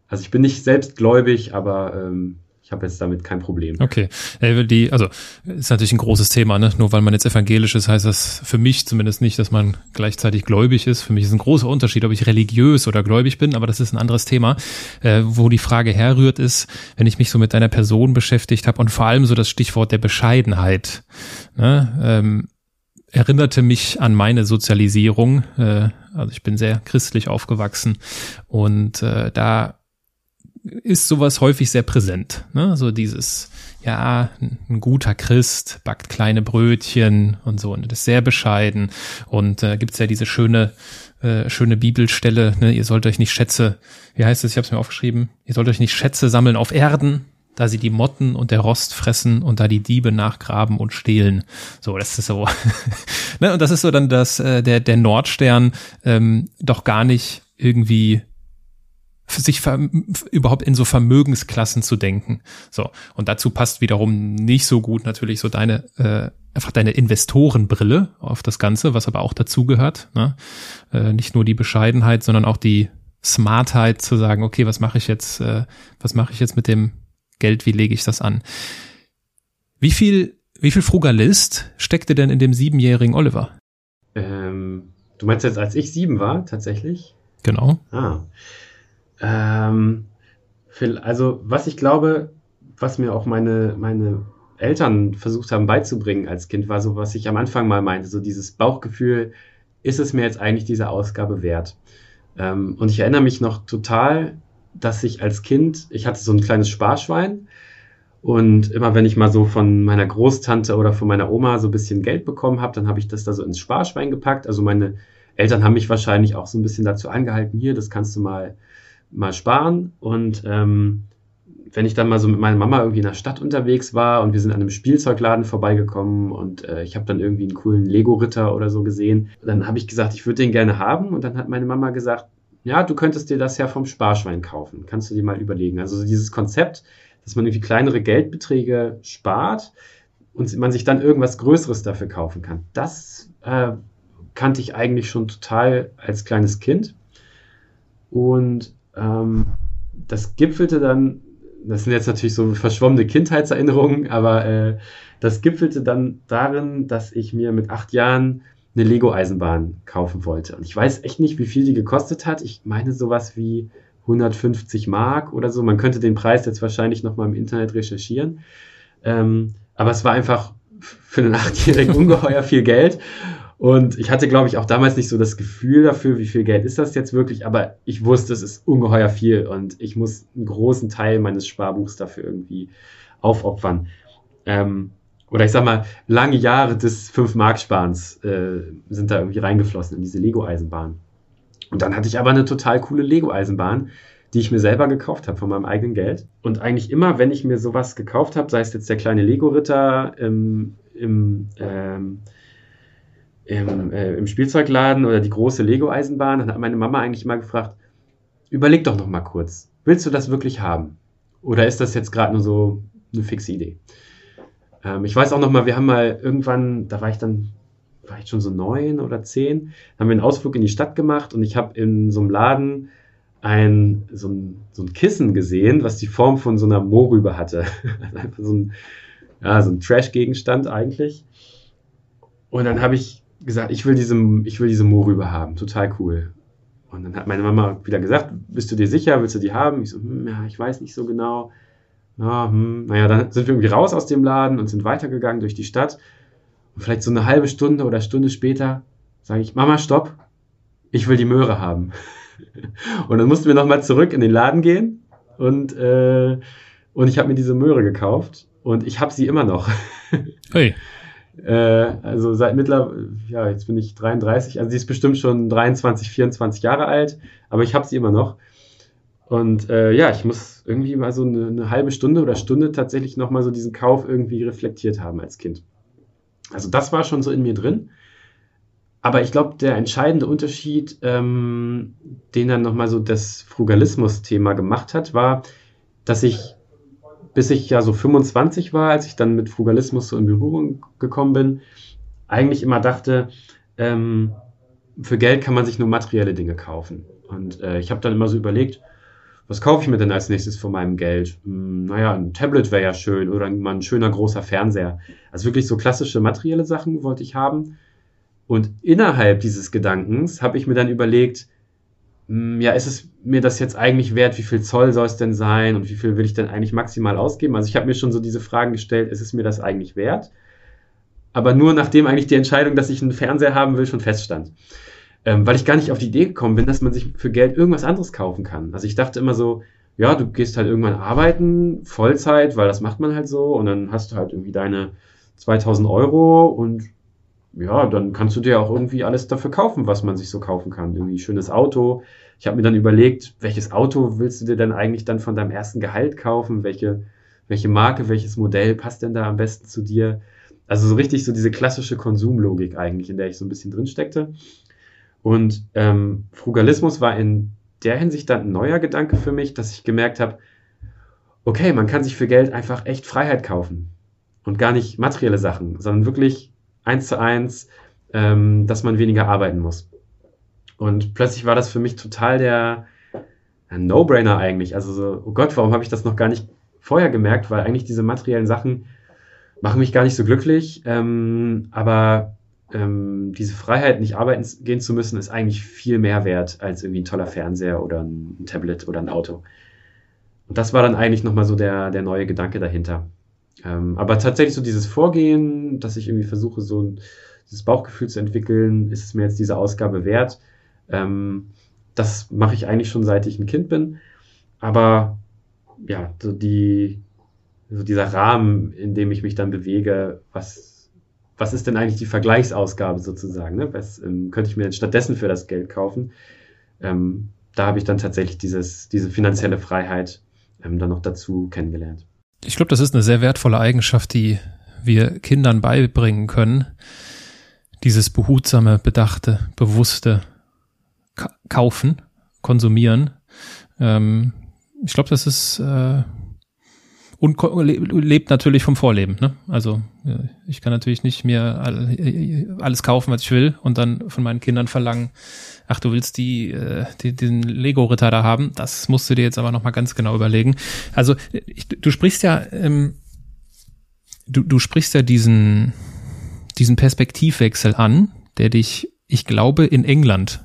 also ich bin nicht selbst gläubig, aber ähm, ich habe jetzt damit kein Problem. Okay. Die, also ist natürlich ein großes Thema, ne? Nur weil man jetzt evangelisch ist, heißt das für mich zumindest nicht, dass man gleichzeitig gläubig ist. Für mich ist ein großer Unterschied, ob ich religiös oder gläubig bin, aber das ist ein anderes Thema. Äh, wo die Frage herrührt, ist, wenn ich mich so mit deiner Person beschäftigt habe und vor allem so das Stichwort der Bescheidenheit. Ne? Ähm, erinnerte mich an meine Sozialisierung. Äh, also ich bin sehr christlich aufgewachsen und äh, da ist sowas häufig sehr präsent. Ne? So dieses, ja, ein guter Christ backt kleine Brötchen und so und das ist sehr bescheiden. Und äh, gibt ja diese schöne, äh, schöne Bibelstelle, ne? ihr sollt euch nicht Schätze, wie heißt es, ich habe es mir aufgeschrieben, ihr sollt euch nicht Schätze sammeln auf Erden, da sie die Motten und der Rost fressen und da die Diebe nachgraben und stehlen. So, das ist so. ne? Und das ist so dann das, äh, der, der Nordstern ähm, doch gar nicht irgendwie sich überhaupt in so Vermögensklassen zu denken. So und dazu passt wiederum nicht so gut natürlich so deine äh, einfach deine Investorenbrille auf das Ganze, was aber auch dazu gehört. Ne? Äh, nicht nur die Bescheidenheit, sondern auch die Smartheit zu sagen, okay, was mache ich jetzt, äh, was mache ich jetzt mit dem Geld, wie lege ich das an? Wie viel, wie viel Frugalist steckte denn in dem siebenjährigen Oliver? Ähm, du meinst jetzt, als ich sieben war, tatsächlich? Genau. Ah. Ähm, also, was ich glaube, was mir auch meine, meine Eltern versucht haben beizubringen als Kind, war so, was ich am Anfang mal meinte, so dieses Bauchgefühl, ist es mir jetzt eigentlich diese Ausgabe wert? Ähm, und ich erinnere mich noch total, dass ich als Kind, ich hatte so ein kleines Sparschwein und immer wenn ich mal so von meiner Großtante oder von meiner Oma so ein bisschen Geld bekommen habe, dann habe ich das da so ins Sparschwein gepackt. Also meine Eltern haben mich wahrscheinlich auch so ein bisschen dazu angehalten, hier, das kannst du mal, mal sparen. Und ähm, wenn ich dann mal so mit meiner Mama irgendwie in der Stadt unterwegs war und wir sind an einem Spielzeugladen vorbeigekommen und äh, ich habe dann irgendwie einen coolen Lego-Ritter oder so gesehen, dann habe ich gesagt, ich würde den gerne haben und dann hat meine Mama gesagt, ja, du könntest dir das ja vom Sparschwein kaufen. Kannst du dir mal überlegen. Also dieses Konzept, dass man irgendwie kleinere Geldbeträge spart und man sich dann irgendwas Größeres dafür kaufen kann. Das äh, kannte ich eigentlich schon total als kleines Kind. Und ähm, das gipfelte dann das sind jetzt natürlich so verschwommene Kindheitserinnerungen, aber äh, das gipfelte dann darin, dass ich mir mit acht Jahren eine Lego-Eisenbahn kaufen wollte. Und ich weiß echt nicht, wie viel die gekostet hat. Ich meine sowas wie 150 Mark oder so. Man könnte den Preis jetzt wahrscheinlich noch mal im Internet recherchieren. Ähm, aber es war einfach für einen Achtjährigen ungeheuer viel Geld. Und ich hatte, glaube ich, auch damals nicht so das Gefühl dafür, wie viel Geld ist das jetzt wirklich, aber ich wusste, es ist ungeheuer viel und ich muss einen großen Teil meines Sparbuchs dafür irgendwie aufopfern. Ähm, oder ich sag mal, lange Jahre des 5-Mark-Sparens äh, sind da irgendwie reingeflossen in diese Lego-Eisenbahn. Und dann hatte ich aber eine total coole Lego-Eisenbahn, die ich mir selber gekauft habe von meinem eigenen Geld. Und eigentlich immer, wenn ich mir sowas gekauft habe, sei es jetzt der kleine Lego-Ritter im, im ähm, im, äh, im Spielzeugladen oder die große Lego-Eisenbahn, dann hat meine Mama eigentlich mal gefragt, überleg doch noch mal kurz, willst du das wirklich haben? Oder ist das jetzt gerade nur so eine fixe Idee? Ähm, ich weiß auch noch mal, wir haben mal irgendwann, da war ich dann, war ich schon so neun oder zehn, haben wir einen Ausflug in die Stadt gemacht und ich habe in so einem Laden ein, so, ein, so ein Kissen gesehen, was die Form von so einer Mohrrübe hatte. Einfach so ein, ja, so ein Trash-Gegenstand eigentlich. Und dann habe ich gesagt, ich will diese, ich will diese Mohrrübe haben, total cool. Und dann hat meine Mama wieder gesagt, bist du dir sicher, willst du die haben? Ich so, hm, ja, ich weiß nicht so genau. Ja, hm. Naja, dann sind wir irgendwie raus aus dem Laden und sind weitergegangen durch die Stadt. Und vielleicht so eine halbe Stunde oder Stunde später sage ich, Mama, stopp, ich will die Möhre haben. und dann mussten wir nochmal zurück in den Laden gehen und, äh, und ich habe mir diese Möhre gekauft und ich habe sie immer noch. Hey. Äh, also seit mittlerweile, ja, jetzt bin ich 33, also sie ist bestimmt schon 23, 24 Jahre alt, aber ich habe sie immer noch. Und äh, ja, ich muss irgendwie mal so eine, eine halbe Stunde oder Stunde tatsächlich nochmal so diesen Kauf irgendwie reflektiert haben als Kind. Also das war schon so in mir drin. Aber ich glaube, der entscheidende Unterschied, ähm, den dann nochmal so das Frugalismus-Thema gemacht hat, war, dass ich bis ich ja so 25 war, als ich dann mit Frugalismus so in Berührung gekommen bin, eigentlich immer dachte, ähm, für Geld kann man sich nur materielle Dinge kaufen. Und äh, ich habe dann immer so überlegt, was kaufe ich mir denn als nächstes von meinem Geld? Hm, naja, ein Tablet wäre ja schön oder mal ein schöner großer Fernseher. Also wirklich so klassische materielle Sachen wollte ich haben. Und innerhalb dieses Gedankens habe ich mir dann überlegt, ja, ist es mir das jetzt eigentlich wert? Wie viel Zoll soll es denn sein? Und wie viel will ich denn eigentlich maximal ausgeben? Also ich habe mir schon so diese Fragen gestellt, ist es mir das eigentlich wert? Aber nur nachdem eigentlich die Entscheidung, dass ich einen Fernseher haben will, schon feststand. Ähm, weil ich gar nicht auf die Idee gekommen bin, dass man sich für Geld irgendwas anderes kaufen kann. Also ich dachte immer so, ja, du gehst halt irgendwann arbeiten, Vollzeit, weil das macht man halt so. Und dann hast du halt irgendwie deine 2000 Euro und ja, dann kannst du dir auch irgendwie alles dafür kaufen, was man sich so kaufen kann. Irgendwie schönes Auto. Ich habe mir dann überlegt, welches Auto willst du dir denn eigentlich dann von deinem ersten Gehalt kaufen? Welche, welche Marke, welches Modell passt denn da am besten zu dir? Also so richtig so diese klassische Konsumlogik eigentlich, in der ich so ein bisschen drin steckte. Und ähm, Frugalismus war in der Hinsicht dann ein neuer Gedanke für mich, dass ich gemerkt habe, okay, man kann sich für Geld einfach echt Freiheit kaufen. Und gar nicht materielle Sachen, sondern wirklich eins zu eins, ähm, dass man weniger arbeiten muss. Und plötzlich war das für mich total der No-Brainer eigentlich. Also so, oh Gott, warum habe ich das noch gar nicht vorher gemerkt? Weil eigentlich diese materiellen Sachen machen mich gar nicht so glücklich. Ähm, aber ähm, diese Freiheit, nicht arbeiten gehen zu müssen, ist eigentlich viel mehr wert als irgendwie ein toller Fernseher oder ein Tablet oder ein Auto. Und das war dann eigentlich nochmal so der, der neue Gedanke dahinter. Ähm, aber tatsächlich so dieses Vorgehen, dass ich irgendwie versuche, so dieses Bauchgefühl zu entwickeln, ist es mir jetzt diese Ausgabe wert. Ähm, das mache ich eigentlich schon seit ich ein Kind bin. Aber ja, so die, so dieser Rahmen, in dem ich mich dann bewege, was, was ist denn eigentlich die Vergleichsausgabe sozusagen? Ne? Was ähm, könnte ich mir stattdessen für das Geld kaufen? Ähm, da habe ich dann tatsächlich dieses, diese finanzielle Freiheit ähm, dann noch dazu kennengelernt. Ich glaube, das ist eine sehr wertvolle Eigenschaft, die wir Kindern beibringen können. Dieses behutsame, bedachte, bewusste Ka Kaufen, Konsumieren. Ähm, ich glaube, das ist äh, und lebt natürlich vom Vorleben. Ne? Also ich kann natürlich nicht mir alles kaufen, was ich will und dann von meinen Kindern verlangen, ach, du willst die, äh, die den Lego-Ritter da haben. Das musst du dir jetzt aber nochmal ganz genau überlegen. Also ich, du sprichst ja, ähm, du, du sprichst ja diesen, diesen Perspektivwechsel an, der dich, ich glaube, in England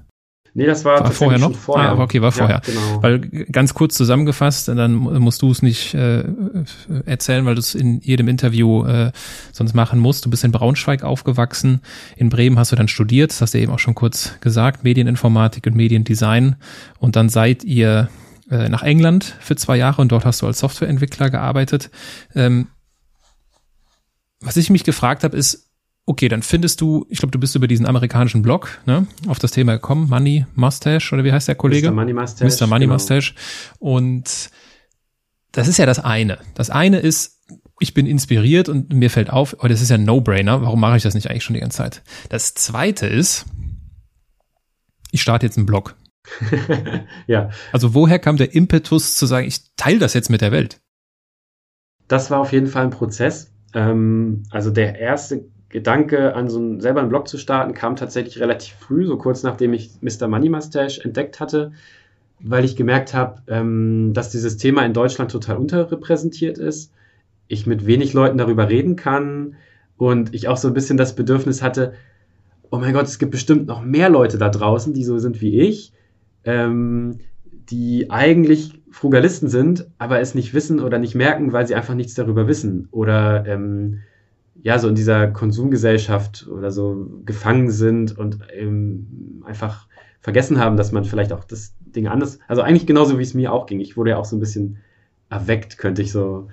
Nee, das war, war vorher noch. Vorher. Ah, okay, war vorher. Ja, genau. Weil ganz kurz zusammengefasst, dann musst du es nicht äh, erzählen, weil du es in jedem Interview äh, sonst machen musst. Du bist in Braunschweig aufgewachsen. In Bremen hast du dann studiert, das hast du eben auch schon kurz gesagt, Medieninformatik und Mediendesign. Und dann seid ihr äh, nach England für zwei Jahre und dort hast du als Softwareentwickler gearbeitet. Ähm, was ich mich gefragt habe, ist, Okay, dann findest du, ich glaube, du bist über diesen amerikanischen Blog ne, auf das Thema gekommen, Money Mustache oder wie heißt der Kollege? Mr. Money Mustache. Mr. Money genau. Mustache. Und das ist ja das eine. Das eine ist, ich bin inspiriert und mir fällt auf, oh, das ist ja ein No-Brainer, warum mache ich das nicht eigentlich schon die ganze Zeit? Das zweite ist, ich starte jetzt einen Blog. ja. Also woher kam der Impetus zu sagen, ich teile das jetzt mit der Welt? Das war auf jeden Fall ein Prozess. Ähm, also der erste Gedanke, an so einen, selber einen Blog zu starten, kam tatsächlich relativ früh, so kurz nachdem ich Mr. Money Mustache entdeckt hatte, weil ich gemerkt habe, ähm, dass dieses Thema in Deutschland total unterrepräsentiert ist. Ich mit wenig Leuten darüber reden kann und ich auch so ein bisschen das Bedürfnis hatte, oh mein Gott, es gibt bestimmt noch mehr Leute da draußen, die so sind wie ich, ähm, die eigentlich Frugalisten sind, aber es nicht wissen oder nicht merken, weil sie einfach nichts darüber wissen oder ähm, ja, so in dieser Konsumgesellschaft oder so gefangen sind und ähm, einfach vergessen haben, dass man vielleicht auch das Ding anders, also eigentlich genauso wie es mir auch ging. Ich wurde ja auch so ein bisschen erweckt, könnte ich so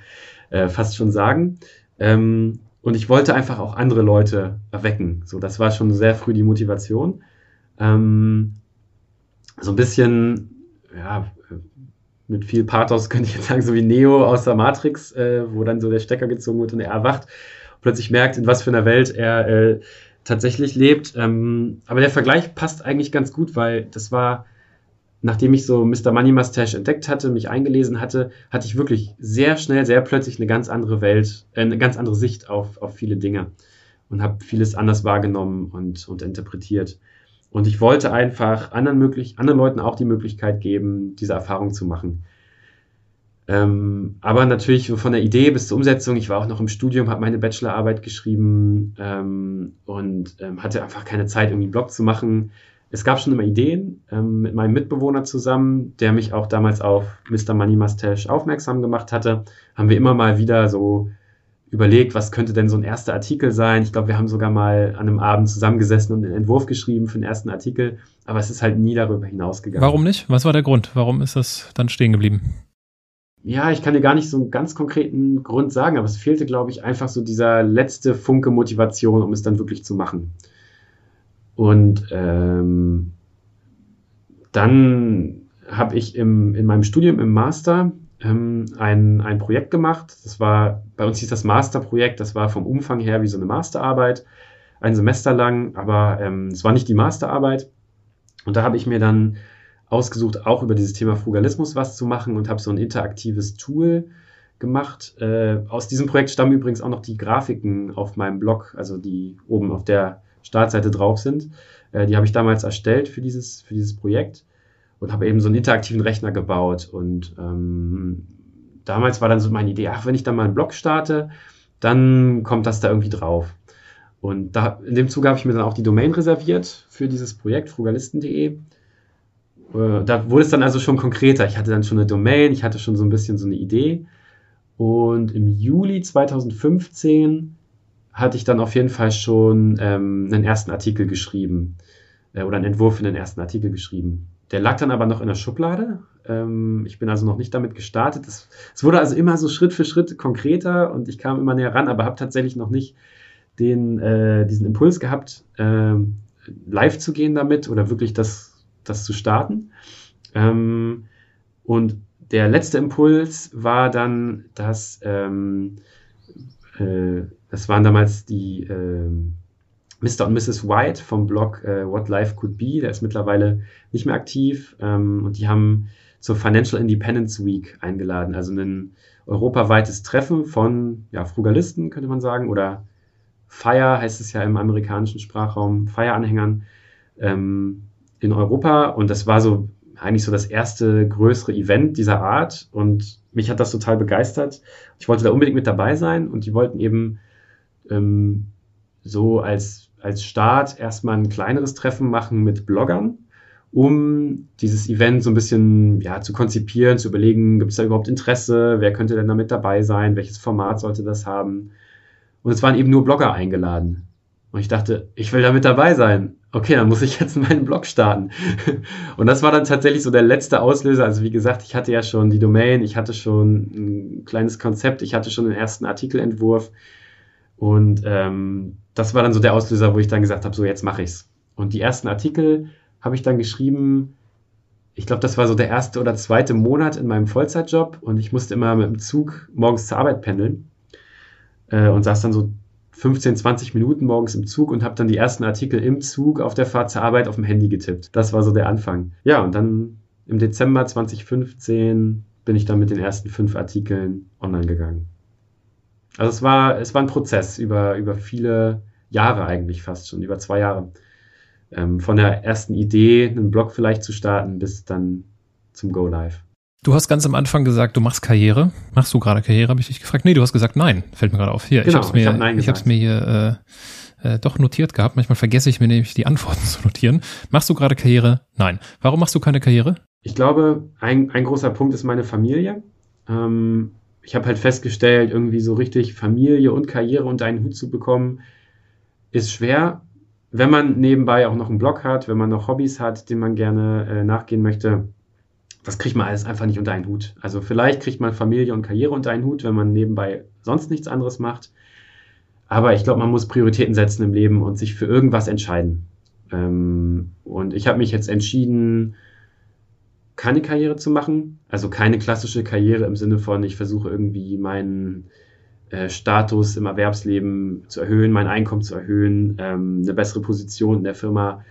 äh, fast schon sagen. Ähm, und ich wollte einfach auch andere Leute erwecken. So, das war schon sehr früh die Motivation. Ähm, so ein bisschen, ja, mit viel Pathos könnte ich jetzt sagen, so wie Neo aus der Matrix, äh, wo dann so der Stecker gezogen wird und er erwacht plötzlich merkt, in was für einer Welt er äh, tatsächlich lebt. Ähm, aber der Vergleich passt eigentlich ganz gut, weil das war, nachdem ich so Mr. Money Mustache entdeckt hatte, mich eingelesen hatte, hatte ich wirklich sehr schnell, sehr plötzlich eine ganz andere Welt, äh, eine ganz andere Sicht auf, auf viele Dinge und habe vieles anders wahrgenommen und, und interpretiert. Und ich wollte einfach anderen, möglich, anderen Leuten auch die Möglichkeit geben, diese Erfahrung zu machen. Ähm, aber natürlich von der Idee bis zur Umsetzung. Ich war auch noch im Studium, habe meine Bachelorarbeit geschrieben ähm, und ähm, hatte einfach keine Zeit, irgendwie einen Blog zu machen. Es gab schon immer Ideen ähm, mit meinem Mitbewohner zusammen, der mich auch damals auf Mr. Money Mustache aufmerksam gemacht hatte. Haben wir immer mal wieder so überlegt, was könnte denn so ein erster Artikel sein. Ich glaube, wir haben sogar mal an einem Abend zusammengesessen und einen Entwurf geschrieben für den ersten Artikel, aber es ist halt nie darüber hinausgegangen. Warum nicht? Was war der Grund? Warum ist das dann stehen geblieben? Ja, ich kann dir gar nicht so einen ganz konkreten Grund sagen, aber es fehlte, glaube ich, einfach so dieser letzte Funke Motivation, um es dann wirklich zu machen. Und ähm, dann habe ich im, in meinem Studium im Master ähm, ein, ein Projekt gemacht. Das war, bei uns hieß das Masterprojekt, das war vom Umfang her wie so eine Masterarbeit, ein Semester lang, aber ähm, es war nicht die Masterarbeit. Und da habe ich mir dann ausgesucht, auch über dieses Thema Frugalismus was zu machen und habe so ein interaktives Tool gemacht. Äh, aus diesem Projekt stammen übrigens auch noch die Grafiken auf meinem Blog, also die oben auf der Startseite drauf sind. Äh, die habe ich damals erstellt für dieses, für dieses Projekt und habe eben so einen interaktiven Rechner gebaut. Und ähm, damals war dann so meine Idee, ach, wenn ich dann mal einen Blog starte, dann kommt das da irgendwie drauf. Und da, in dem Zuge habe ich mir dann auch die Domain reserviert für dieses Projekt, frugalisten.de. Äh, da wurde es dann also schon konkreter. Ich hatte dann schon eine Domain, ich hatte schon so ein bisschen so eine Idee. Und im Juli 2015 hatte ich dann auf jeden Fall schon ähm, einen ersten Artikel geschrieben äh, oder einen Entwurf für den ersten Artikel geschrieben. Der lag dann aber noch in der Schublade. Ähm, ich bin also noch nicht damit gestartet. Es, es, wurde also immer so Schritt für Schritt konkreter und ich kam immer näher ran, aber habe tatsächlich noch nicht den, äh, diesen Impuls gehabt, äh, live zu gehen damit oder wirklich das, das zu starten. Ähm, und der letzte Impuls war dann, dass ähm, äh, das waren damals die äh, Mr. und Mrs. White vom Blog äh, What Life Could Be. Der ist mittlerweile nicht mehr aktiv ähm, und die haben zur Financial Independence Week eingeladen, also ein europaweites Treffen von ja, Frugalisten, könnte man sagen, oder Fire heißt es ja im amerikanischen Sprachraum, Fire-Anhängern ähm, in Europa. Und das war so eigentlich so das erste größere Event dieser Art und mich hat das total begeistert. Ich wollte da unbedingt mit dabei sein und die wollten eben ähm, so als, als Start erstmal ein kleineres Treffen machen mit Bloggern, um dieses Event so ein bisschen ja, zu konzipieren, zu überlegen, gibt es da überhaupt Interesse, wer könnte denn da mit dabei sein, welches Format sollte das haben. Und es waren eben nur Blogger eingeladen. Und ich dachte, ich will da mit dabei sein. Okay, dann muss ich jetzt meinen Blog starten. Und das war dann tatsächlich so der letzte Auslöser. Also wie gesagt, ich hatte ja schon die Domain, ich hatte schon ein kleines Konzept, ich hatte schon den ersten Artikelentwurf. Und ähm, das war dann so der Auslöser, wo ich dann gesagt habe, so jetzt mache ich's. Und die ersten Artikel habe ich dann geschrieben. Ich glaube, das war so der erste oder zweite Monat in meinem Vollzeitjob und ich musste immer mit dem Zug morgens zur Arbeit pendeln äh, und saß dann so 15, 20 Minuten morgens im Zug und habe dann die ersten Artikel im Zug auf der Fahrt zur Arbeit auf dem Handy getippt. Das war so der Anfang. Ja, und dann im Dezember 2015 bin ich dann mit den ersten fünf Artikeln online gegangen. Also es war, es war ein Prozess über, über viele Jahre eigentlich fast schon, über zwei Jahre. Ähm, von der ersten Idee, einen Blog vielleicht zu starten, bis dann zum Go Live. Du hast ganz am Anfang gesagt, du machst Karriere. Machst du gerade Karriere, habe ich dich gefragt. Nee, du hast gesagt nein. Fällt mir gerade auf. Hier, genau, ich habe mir, ich, hab ich hab's mir hier äh, äh, doch notiert gehabt. Manchmal vergesse ich mir nämlich die Antworten zu notieren. Machst du gerade Karriere? Nein. Warum machst du keine Karriere? Ich glaube, ein, ein großer Punkt ist meine Familie. Ähm, ich habe halt festgestellt, irgendwie so richtig Familie und Karriere unter einen Hut zu bekommen, ist schwer. Wenn man nebenbei auch noch einen Blog hat, wenn man noch Hobbys hat, denen man gerne äh, nachgehen möchte, das kriegt man alles einfach nicht unter einen Hut. Also vielleicht kriegt man Familie und Karriere unter einen Hut, wenn man nebenbei sonst nichts anderes macht. Aber ich glaube, man muss Prioritäten setzen im Leben und sich für irgendwas entscheiden. Ähm, und ich habe mich jetzt entschieden, keine Karriere zu machen. Also keine klassische Karriere im Sinne von, ich versuche irgendwie meinen äh, Status im Erwerbsleben zu erhöhen, mein Einkommen zu erhöhen, ähm, eine bessere Position in der Firma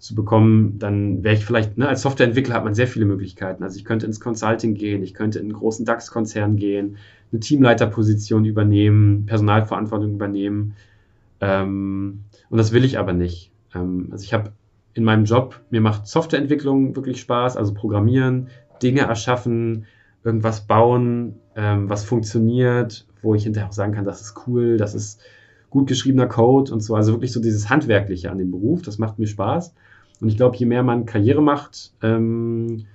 zu bekommen, dann wäre ich vielleicht, ne, als Softwareentwickler hat man sehr viele Möglichkeiten. Also ich könnte ins Consulting gehen, ich könnte in einen großen DAX-Konzern gehen, eine Teamleiterposition übernehmen, Personalverantwortung übernehmen. Ähm, und das will ich aber nicht. Ähm, also ich habe in meinem Job, mir macht Softwareentwicklung wirklich Spaß, also Programmieren, Dinge erschaffen, irgendwas bauen, ähm, was funktioniert, wo ich hinterher auch sagen kann, das ist cool, das ist gut geschriebener Code und so. Also wirklich so dieses Handwerkliche an dem Beruf, das macht mir Spaß. Und ich glaube, je mehr man Karriere macht ähm,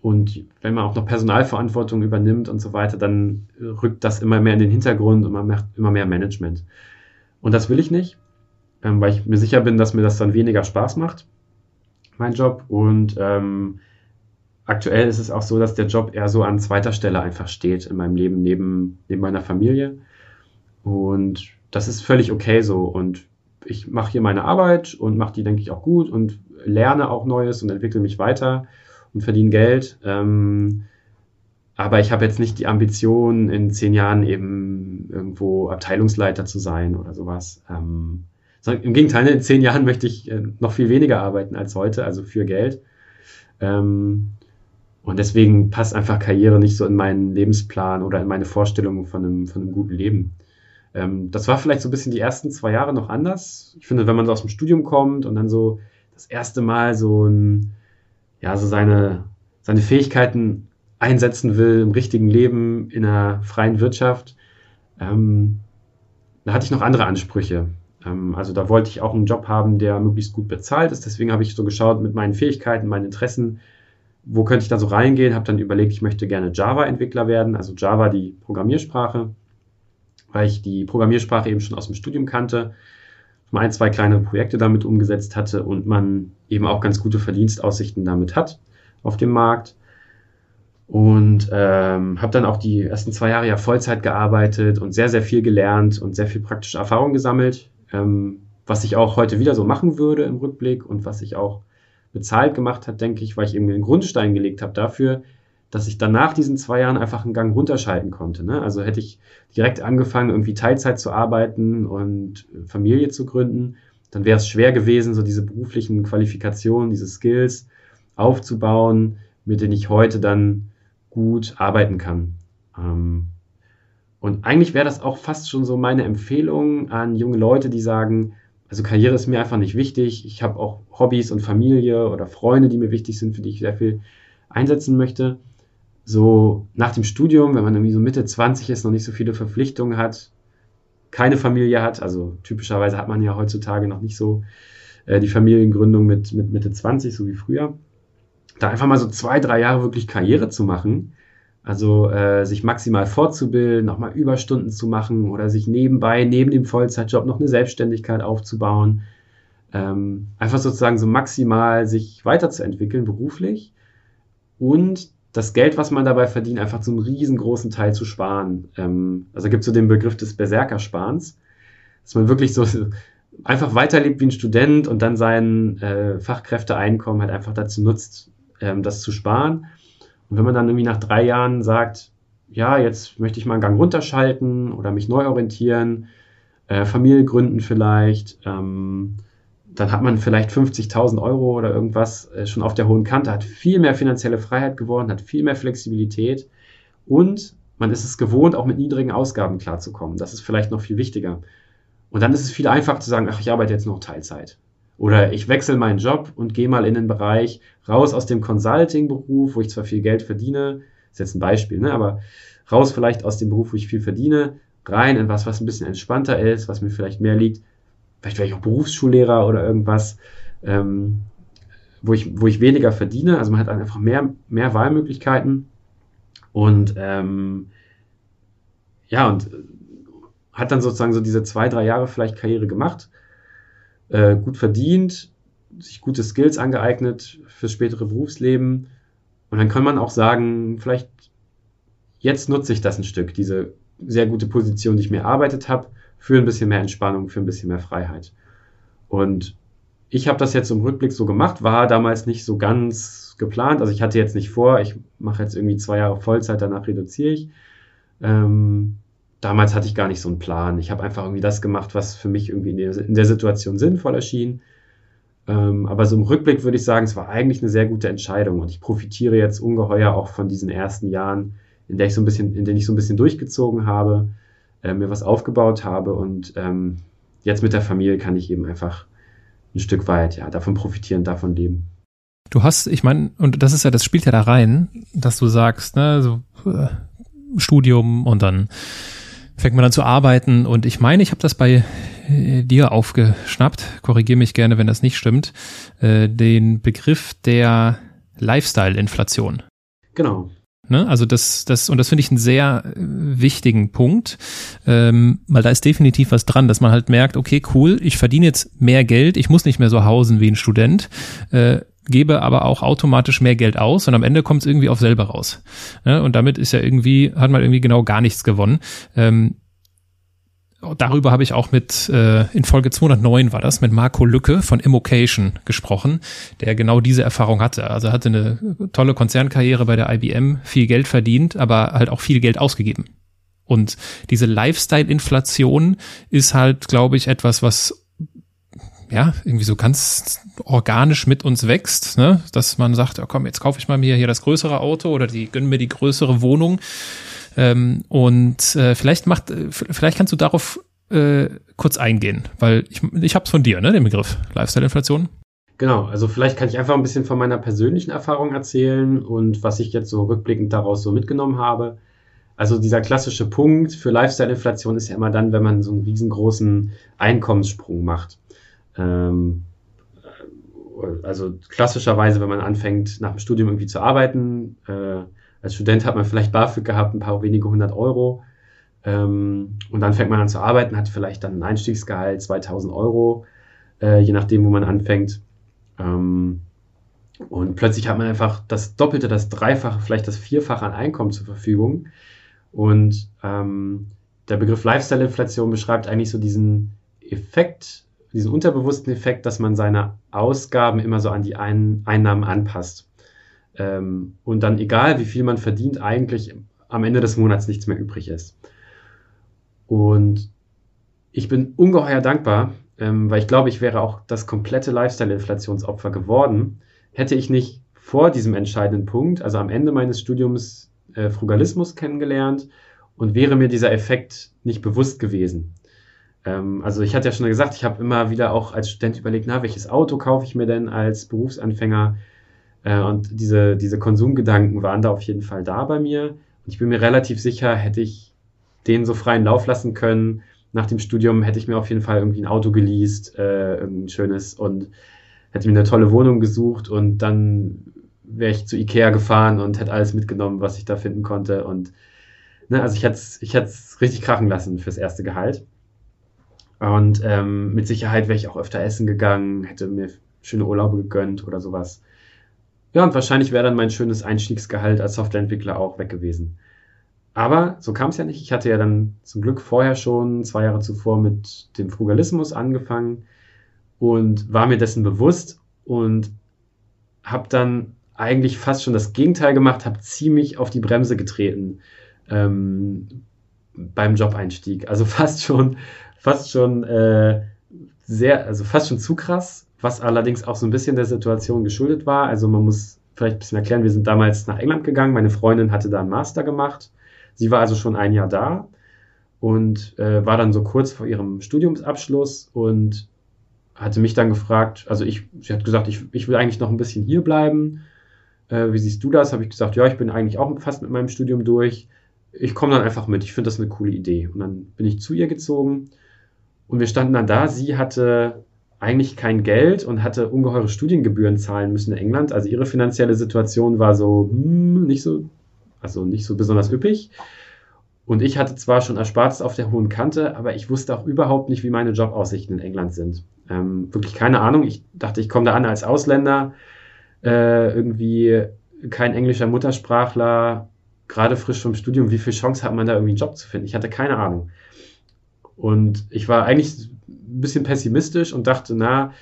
und wenn man auch noch Personalverantwortung übernimmt und so weiter, dann rückt das immer mehr in den Hintergrund und man macht immer mehr Management. Und das will ich nicht, ähm, weil ich mir sicher bin, dass mir das dann weniger Spaß macht, mein Job. Und ähm, aktuell ist es auch so, dass der Job eher so an zweiter Stelle einfach steht in meinem Leben, neben, neben meiner Familie. Und das ist völlig okay so. Und ich mache hier meine Arbeit und mache die, denke ich, auch gut und lerne auch Neues und entwickle mich weiter und verdiene Geld. Ähm, aber ich habe jetzt nicht die Ambition, in zehn Jahren eben irgendwo Abteilungsleiter zu sein oder sowas. Ähm, Im Gegenteil, in zehn Jahren möchte ich äh, noch viel weniger arbeiten als heute, also für Geld. Ähm, und deswegen passt einfach Karriere nicht so in meinen Lebensplan oder in meine Vorstellungen von einem, von einem guten Leben. Ähm, das war vielleicht so ein bisschen die ersten zwei Jahre noch anders. Ich finde, wenn man so aus dem Studium kommt und dann so das erste Mal so ein, ja, so seine, seine Fähigkeiten einsetzen will im richtigen Leben, in einer freien Wirtschaft, ähm, da hatte ich noch andere Ansprüche. Ähm, also da wollte ich auch einen Job haben, der möglichst gut bezahlt ist. Deswegen habe ich so geschaut mit meinen Fähigkeiten, meinen Interessen, wo könnte ich da so reingehen, habe dann überlegt, ich möchte gerne Java-Entwickler werden, also Java die Programmiersprache weil ich die Programmiersprache eben schon aus dem Studium kannte, mal ein, zwei kleine Projekte damit umgesetzt hatte und man eben auch ganz gute Verdienstaussichten damit hat auf dem Markt. Und ähm, habe dann auch die ersten zwei Jahre ja Vollzeit gearbeitet und sehr, sehr viel gelernt und sehr viel praktische Erfahrung gesammelt, ähm, was ich auch heute wieder so machen würde im Rückblick und was ich auch bezahlt gemacht hat, denke ich, weil ich eben den Grundstein gelegt habe dafür, dass ich dann nach diesen zwei Jahren einfach einen Gang runterschalten konnte. Ne? Also hätte ich direkt angefangen, irgendwie Teilzeit zu arbeiten und Familie zu gründen, dann wäre es schwer gewesen, so diese beruflichen Qualifikationen, diese Skills aufzubauen, mit denen ich heute dann gut arbeiten kann. Ähm, und eigentlich wäre das auch fast schon so meine Empfehlung an junge Leute, die sagen, also Karriere ist mir einfach nicht wichtig. Ich habe auch Hobbys und Familie oder Freunde, die mir wichtig sind, für die ich sehr viel einsetzen möchte so nach dem Studium, wenn man irgendwie so Mitte 20 ist, noch nicht so viele Verpflichtungen hat, keine Familie hat, also typischerweise hat man ja heutzutage noch nicht so äh, die Familiengründung mit, mit Mitte 20, so wie früher, da einfach mal so zwei, drei Jahre wirklich Karriere zu machen, also äh, sich maximal fortzubilden, nochmal Überstunden zu machen oder sich nebenbei, neben dem Vollzeitjob noch eine Selbstständigkeit aufzubauen, ähm, einfach sozusagen so maximal sich weiterzuentwickeln beruflich und das Geld, was man dabei verdient, einfach zum riesengroßen Teil zu sparen. Ähm, also gibt es so den Begriff des Berserkersparens, dass man wirklich so einfach weiterlebt wie ein Student und dann sein äh, Fachkräfteeinkommen halt einfach dazu nutzt, ähm, das zu sparen. Und wenn man dann irgendwie nach drei Jahren sagt, ja, jetzt möchte ich mal einen Gang runterschalten oder mich neu orientieren, äh, Familie gründen vielleicht, ähm, dann hat man vielleicht 50.000 Euro oder irgendwas äh, schon auf der hohen Kante, hat viel mehr finanzielle Freiheit geworden, hat viel mehr Flexibilität und man ist es gewohnt, auch mit niedrigen Ausgaben klarzukommen. Das ist vielleicht noch viel wichtiger. Und dann ist es viel einfacher zu sagen, ach, ich arbeite jetzt noch Teilzeit. Oder ich wechsle meinen Job und gehe mal in den Bereich raus aus dem Consulting-Beruf, wo ich zwar viel Geld verdiene, ist jetzt ein Beispiel, ne, aber raus vielleicht aus dem Beruf, wo ich viel verdiene, rein in was, was ein bisschen entspannter ist, was mir vielleicht mehr liegt vielleicht wäre ich auch Berufsschullehrer oder irgendwas, ähm, wo, ich, wo ich weniger verdiene. Also man hat einfach mehr, mehr Wahlmöglichkeiten und ähm, ja, und hat dann sozusagen so diese zwei, drei Jahre vielleicht Karriere gemacht, äh, gut verdient, sich gute Skills angeeignet fürs spätere Berufsleben. Und dann kann man auch sagen, vielleicht jetzt nutze ich das ein Stück, diese sehr gute Position, die ich mir erarbeitet habe für ein bisschen mehr Entspannung, für ein bisschen mehr Freiheit. Und ich habe das jetzt im Rückblick so gemacht, war damals nicht so ganz geplant. Also ich hatte jetzt nicht vor, ich mache jetzt irgendwie zwei Jahre Vollzeit, danach reduziere ich. Ähm, damals hatte ich gar nicht so einen Plan. Ich habe einfach irgendwie das gemacht, was für mich irgendwie in der, in der Situation sinnvoll erschien. Ähm, aber so im Rückblick würde ich sagen, es war eigentlich eine sehr gute Entscheidung und ich profitiere jetzt ungeheuer auch von diesen ersten Jahren, in der ich so ein bisschen, in denen ich so ein bisschen durchgezogen habe äh, mir was aufgebaut habe und ähm, jetzt mit der Familie kann ich eben einfach ein Stück weit ja davon profitieren, davon leben. Du hast, ich meine, und das ist ja, das spielt ja da rein, dass du sagst, ne, so äh, Studium und dann fängt man dann zu arbeiten und ich meine, ich habe das bei äh, dir aufgeschnappt, korrigiere mich gerne, wenn das nicht stimmt, äh, den Begriff der Lifestyle-Inflation. Genau. Ne? Also das, das, und das finde ich einen sehr äh, wichtigen Punkt, ähm, weil da ist definitiv was dran, dass man halt merkt, okay, cool, ich verdiene jetzt mehr Geld, ich muss nicht mehr so hausen wie ein Student, äh, gebe aber auch automatisch mehr Geld aus und am Ende kommt es irgendwie auf selber raus. Ne? Und damit ist ja irgendwie, hat man irgendwie genau gar nichts gewonnen. Ähm, darüber habe ich auch mit, äh, in Folge 209 war das, mit Marco Lücke von Immocation gesprochen, der genau diese Erfahrung hatte. Also hatte eine tolle Konzernkarriere bei der IBM, viel Geld verdient, aber halt auch viel Geld ausgegeben. Und diese Lifestyle-Inflation ist halt, glaube ich, etwas, was ja, irgendwie so ganz organisch mit uns wächst, ne? dass man sagt, ja, komm, jetzt kaufe ich mal mir hier das größere Auto oder die gönnen mir die größere Wohnung ähm, und äh, vielleicht macht, äh, vielleicht kannst du darauf äh, kurz eingehen, weil ich, ich habe es von dir, ne, den Begriff Lifestyle-Inflation. Genau, also vielleicht kann ich einfach ein bisschen von meiner persönlichen Erfahrung erzählen und was ich jetzt so rückblickend daraus so mitgenommen habe. Also dieser klassische Punkt für Lifestyle-Inflation ist ja immer dann, wenn man so einen riesengroßen Einkommenssprung macht. Ähm, also klassischerweise, wenn man anfängt, nach dem Studium irgendwie zu arbeiten, äh, als Student hat man vielleicht BAföG gehabt, ein paar wenige hundert Euro. Ähm, und dann fängt man an zu arbeiten, hat vielleicht dann ein Einstiegsgehalt 2000 Euro, äh, je nachdem, wo man anfängt. Ähm, und plötzlich hat man einfach das Doppelte, das Dreifache, vielleicht das Vierfache an Einkommen zur Verfügung. Und ähm, der Begriff Lifestyle-Inflation beschreibt eigentlich so diesen Effekt, diesen unterbewussten Effekt, dass man seine Ausgaben immer so an die Ein Einnahmen anpasst. Ähm, und dann, egal wie viel man verdient, eigentlich am Ende des Monats nichts mehr übrig ist. Und ich bin ungeheuer dankbar, ähm, weil ich glaube, ich wäre auch das komplette Lifestyle-Inflationsopfer geworden, hätte ich nicht vor diesem entscheidenden Punkt, also am Ende meines Studiums, äh, Frugalismus kennengelernt und wäre mir dieser Effekt nicht bewusst gewesen. Ähm, also ich hatte ja schon gesagt, ich habe immer wieder auch als Student überlegt, na, welches Auto kaufe ich mir denn als Berufsanfänger? Äh, und diese, diese Konsumgedanken waren da auf jeden Fall da bei mir. Und ich bin mir relativ sicher, hätte ich den so freien Lauf lassen können, nach dem Studium hätte ich mir auf jeden Fall irgendwie ein Auto geleast, äh, irgendein schönes und hätte mir eine tolle Wohnung gesucht und dann wäre ich zu Ikea gefahren und hätte alles mitgenommen, was ich da finden konnte und ne, also ich hätte es ich richtig krachen lassen fürs erste Gehalt. Und ähm, mit Sicherheit wäre ich auch öfter essen gegangen, hätte mir schöne Urlaube gegönnt oder sowas. Ja, und wahrscheinlich wäre dann mein schönes Einstiegsgehalt als Softwareentwickler auch weg gewesen. Aber so kam es ja nicht. Ich hatte ja dann zum Glück vorher schon, zwei Jahre zuvor, mit dem Frugalismus angefangen und war mir dessen bewusst und habe dann eigentlich fast schon das Gegenteil gemacht, habe ziemlich auf die Bremse getreten ähm, beim Job-Einstieg. Also fast schon, fast schon äh, sehr, also fast schon zu krass, was allerdings auch so ein bisschen der Situation geschuldet war. Also man muss vielleicht ein bisschen erklären, wir sind damals nach England gegangen, meine Freundin hatte da einen Master gemacht Sie war also schon ein Jahr da und äh, war dann so kurz vor ihrem Studiumsabschluss und hatte mich dann gefragt, also ich, sie hat gesagt, ich, ich will eigentlich noch ein bisschen hier bleiben. Äh, wie siehst du das? Habe ich gesagt, ja, ich bin eigentlich auch fast mit meinem Studium durch. Ich komme dann einfach mit. Ich finde das eine coole Idee. Und dann bin ich zu ihr gezogen und wir standen dann da. Sie hatte eigentlich kein Geld und hatte ungeheure Studiengebühren zahlen müssen in England. Also ihre finanzielle Situation war so hm, nicht so also nicht so besonders üppig. Und ich hatte zwar schon Erspartes auf der hohen Kante, aber ich wusste auch überhaupt nicht, wie meine Jobaussichten in England sind. Ähm, wirklich keine Ahnung. Ich dachte, ich komme da an als Ausländer, äh, irgendwie kein englischer Muttersprachler, gerade frisch vom Studium. Wie viel Chance hat man da irgendwie einen Job zu finden? Ich hatte keine Ahnung. Und ich war eigentlich ein bisschen pessimistisch und dachte, na,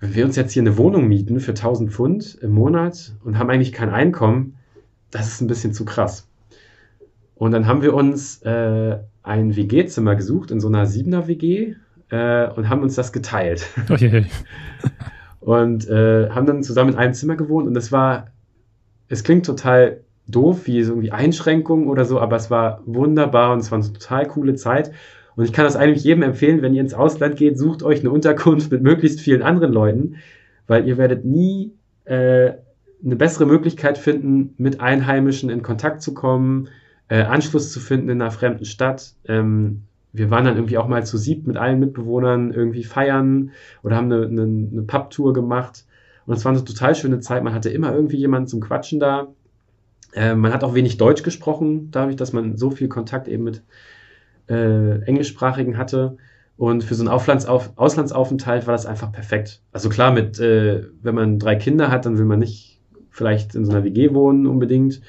wenn wir uns jetzt hier eine Wohnung mieten für 1000 Pfund im Monat und haben eigentlich kein Einkommen, das ist ein bisschen zu krass. Und dann haben wir uns äh, ein WG-Zimmer gesucht in so einer Siebener WG äh, und haben uns das geteilt. Okay. und äh, haben dann zusammen in einem Zimmer gewohnt und es war, es klingt total doof, wie so irgendwie Einschränkungen oder so, aber es war wunderbar und es war eine total coole Zeit. Und ich kann das eigentlich jedem empfehlen, wenn ihr ins Ausland geht, sucht euch eine Unterkunft mit möglichst vielen anderen Leuten, weil ihr werdet nie äh, eine bessere Möglichkeit finden, mit Einheimischen in Kontakt zu kommen, äh, Anschluss zu finden in einer fremden Stadt. Ähm, wir waren dann irgendwie auch mal zu siebt mit allen Mitbewohnern irgendwie feiern oder haben eine, eine, eine Pub-Tour gemacht. Und es war eine total schöne Zeit. Man hatte immer irgendwie jemanden zum Quatschen da. Äh, man hat auch wenig Deutsch gesprochen, dadurch, dass man so viel Kontakt eben mit äh, Englischsprachigen hatte. Und für so einen Auflandsauf Auslandsaufenthalt war das einfach perfekt. Also klar, mit, äh, wenn man drei Kinder hat, dann will man nicht vielleicht in so einer WG wohnen unbedingt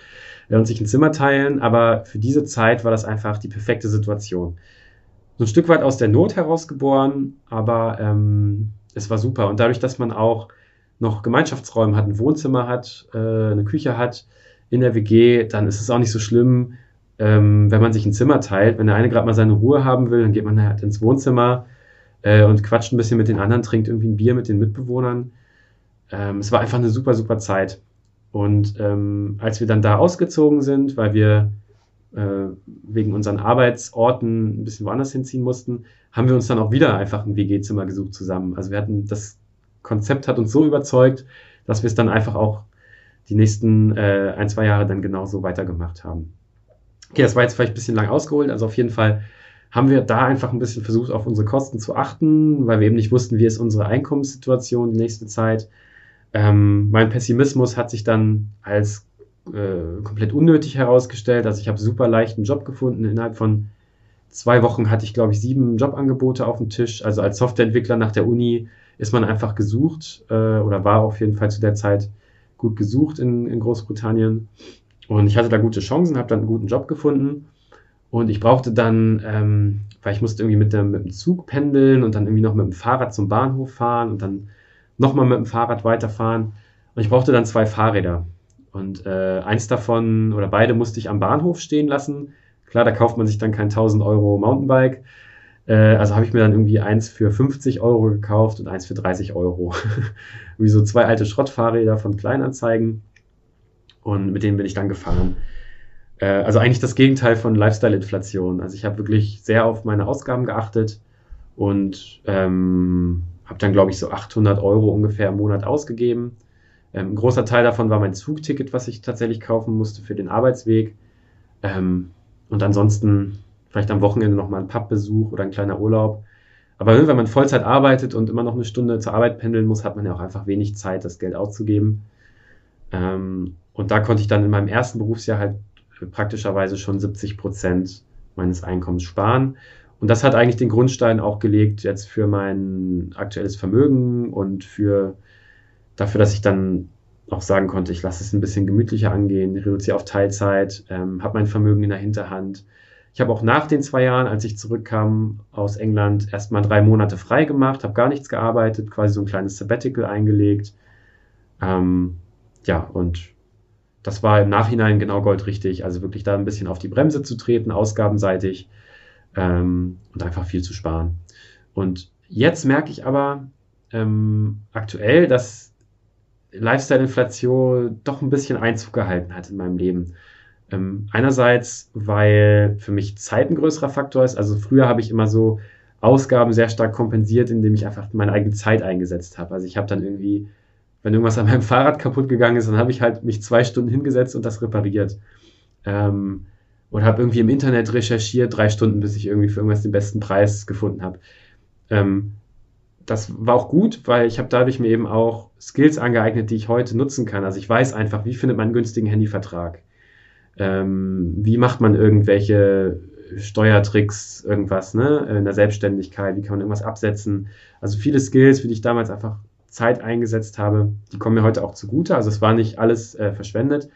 äh, und sich ein Zimmer teilen, aber für diese Zeit war das einfach die perfekte Situation. So ein Stück weit aus der Not herausgeboren, aber ähm, es war super. Und dadurch, dass man auch noch Gemeinschaftsräume hat, ein Wohnzimmer hat, äh, eine Küche hat in der WG, dann ist es auch nicht so schlimm, ähm, wenn man sich ein Zimmer teilt. Wenn der eine gerade mal seine Ruhe haben will, dann geht man halt ins Wohnzimmer äh, und quatscht ein bisschen mit den anderen, trinkt irgendwie ein Bier mit den Mitbewohnern. Ähm, es war einfach eine super, super Zeit. Und ähm, als wir dann da ausgezogen sind, weil wir äh, wegen unseren Arbeitsorten ein bisschen woanders hinziehen mussten, haben wir uns dann auch wieder einfach ein WG-Zimmer gesucht zusammen. Also wir hatten, das Konzept hat uns so überzeugt, dass wir es dann einfach auch die nächsten äh, ein, zwei Jahre dann genauso weitergemacht haben. Okay, das war jetzt vielleicht ein bisschen lang ausgeholt. Also auf jeden Fall haben wir da einfach ein bisschen versucht, auf unsere Kosten zu achten, weil wir eben nicht wussten, wie ist unsere Einkommenssituation die nächste Zeit. Ähm, mein Pessimismus hat sich dann als äh, komplett unnötig herausgestellt. Also ich habe super leichten Job gefunden. Innerhalb von zwei Wochen hatte ich, glaube ich, sieben Jobangebote auf dem Tisch. Also als Softwareentwickler nach der Uni ist man einfach gesucht äh, oder war auf jeden Fall zu der Zeit gut gesucht in, in Großbritannien. Und ich hatte da gute Chancen, habe dann einen guten Job gefunden. Und ich brauchte dann, ähm, weil ich musste irgendwie mit dem, mit dem Zug pendeln und dann irgendwie noch mit dem Fahrrad zum Bahnhof fahren und dann nochmal mit dem Fahrrad weiterfahren. Und ich brauchte dann zwei Fahrräder. Und äh, eins davon oder beide musste ich am Bahnhof stehen lassen. Klar, da kauft man sich dann kein 1000 Euro Mountainbike. Äh, also habe ich mir dann irgendwie eins für 50 Euro gekauft und eins für 30 Euro. Wie so zwei alte Schrottfahrräder von Kleinanzeigen. Und mit denen bin ich dann gefahren. Äh, also eigentlich das Gegenteil von Lifestyle-Inflation. Also ich habe wirklich sehr auf meine Ausgaben geachtet und ähm, habe dann, glaube ich, so 800 Euro ungefähr im Monat ausgegeben. Ähm, ein großer Teil davon war mein Zugticket, was ich tatsächlich kaufen musste für den Arbeitsweg. Ähm, und ansonsten vielleicht am Wochenende nochmal ein Pubbesuch oder ein kleiner Urlaub. Aber wenn man Vollzeit arbeitet und immer noch eine Stunde zur Arbeit pendeln muss, hat man ja auch einfach wenig Zeit, das Geld auszugeben. Ähm, und da konnte ich dann in meinem ersten Berufsjahr halt praktischerweise schon 70 Prozent meines Einkommens sparen. Und das hat eigentlich den Grundstein auch gelegt jetzt für mein aktuelles Vermögen und für dafür, dass ich dann auch sagen konnte, ich lasse es ein bisschen gemütlicher angehen, reduziere auf Teilzeit, ähm, habe mein Vermögen in der Hinterhand. Ich habe auch nach den zwei Jahren, als ich zurückkam aus England, erstmal drei Monate frei gemacht, habe gar nichts gearbeitet, quasi so ein kleines Sabbatical eingelegt. Ähm, ja, und das war im Nachhinein genau goldrichtig. Also wirklich da ein bisschen auf die Bremse zu treten, ausgabenseitig ähm, und einfach viel zu sparen. Und jetzt merke ich aber ähm, aktuell, dass Lifestyle-Inflation doch ein bisschen Einzug gehalten hat in meinem Leben. Ähm, einerseits, weil für mich Zeit ein größerer Faktor ist. Also früher habe ich immer so Ausgaben sehr stark kompensiert, indem ich einfach meine eigene Zeit eingesetzt habe. Also ich habe dann irgendwie wenn irgendwas an meinem Fahrrad kaputt gegangen ist, dann habe ich halt mich zwei Stunden hingesetzt und das repariert. Ähm, oder habe irgendwie im Internet recherchiert, drei Stunden, bis ich irgendwie für irgendwas den besten Preis gefunden habe. Ähm, das war auch gut, weil ich habe dadurch mir eben auch Skills angeeignet, die ich heute nutzen kann. Also ich weiß einfach, wie findet man einen günstigen Handyvertrag? Ähm, wie macht man irgendwelche Steuertricks, irgendwas, ne, in der Selbstständigkeit, wie kann man irgendwas absetzen? Also viele Skills, für die ich damals einfach Zeit eingesetzt habe, die kommen mir heute auch zugute. Also es war nicht alles äh, verschwendet.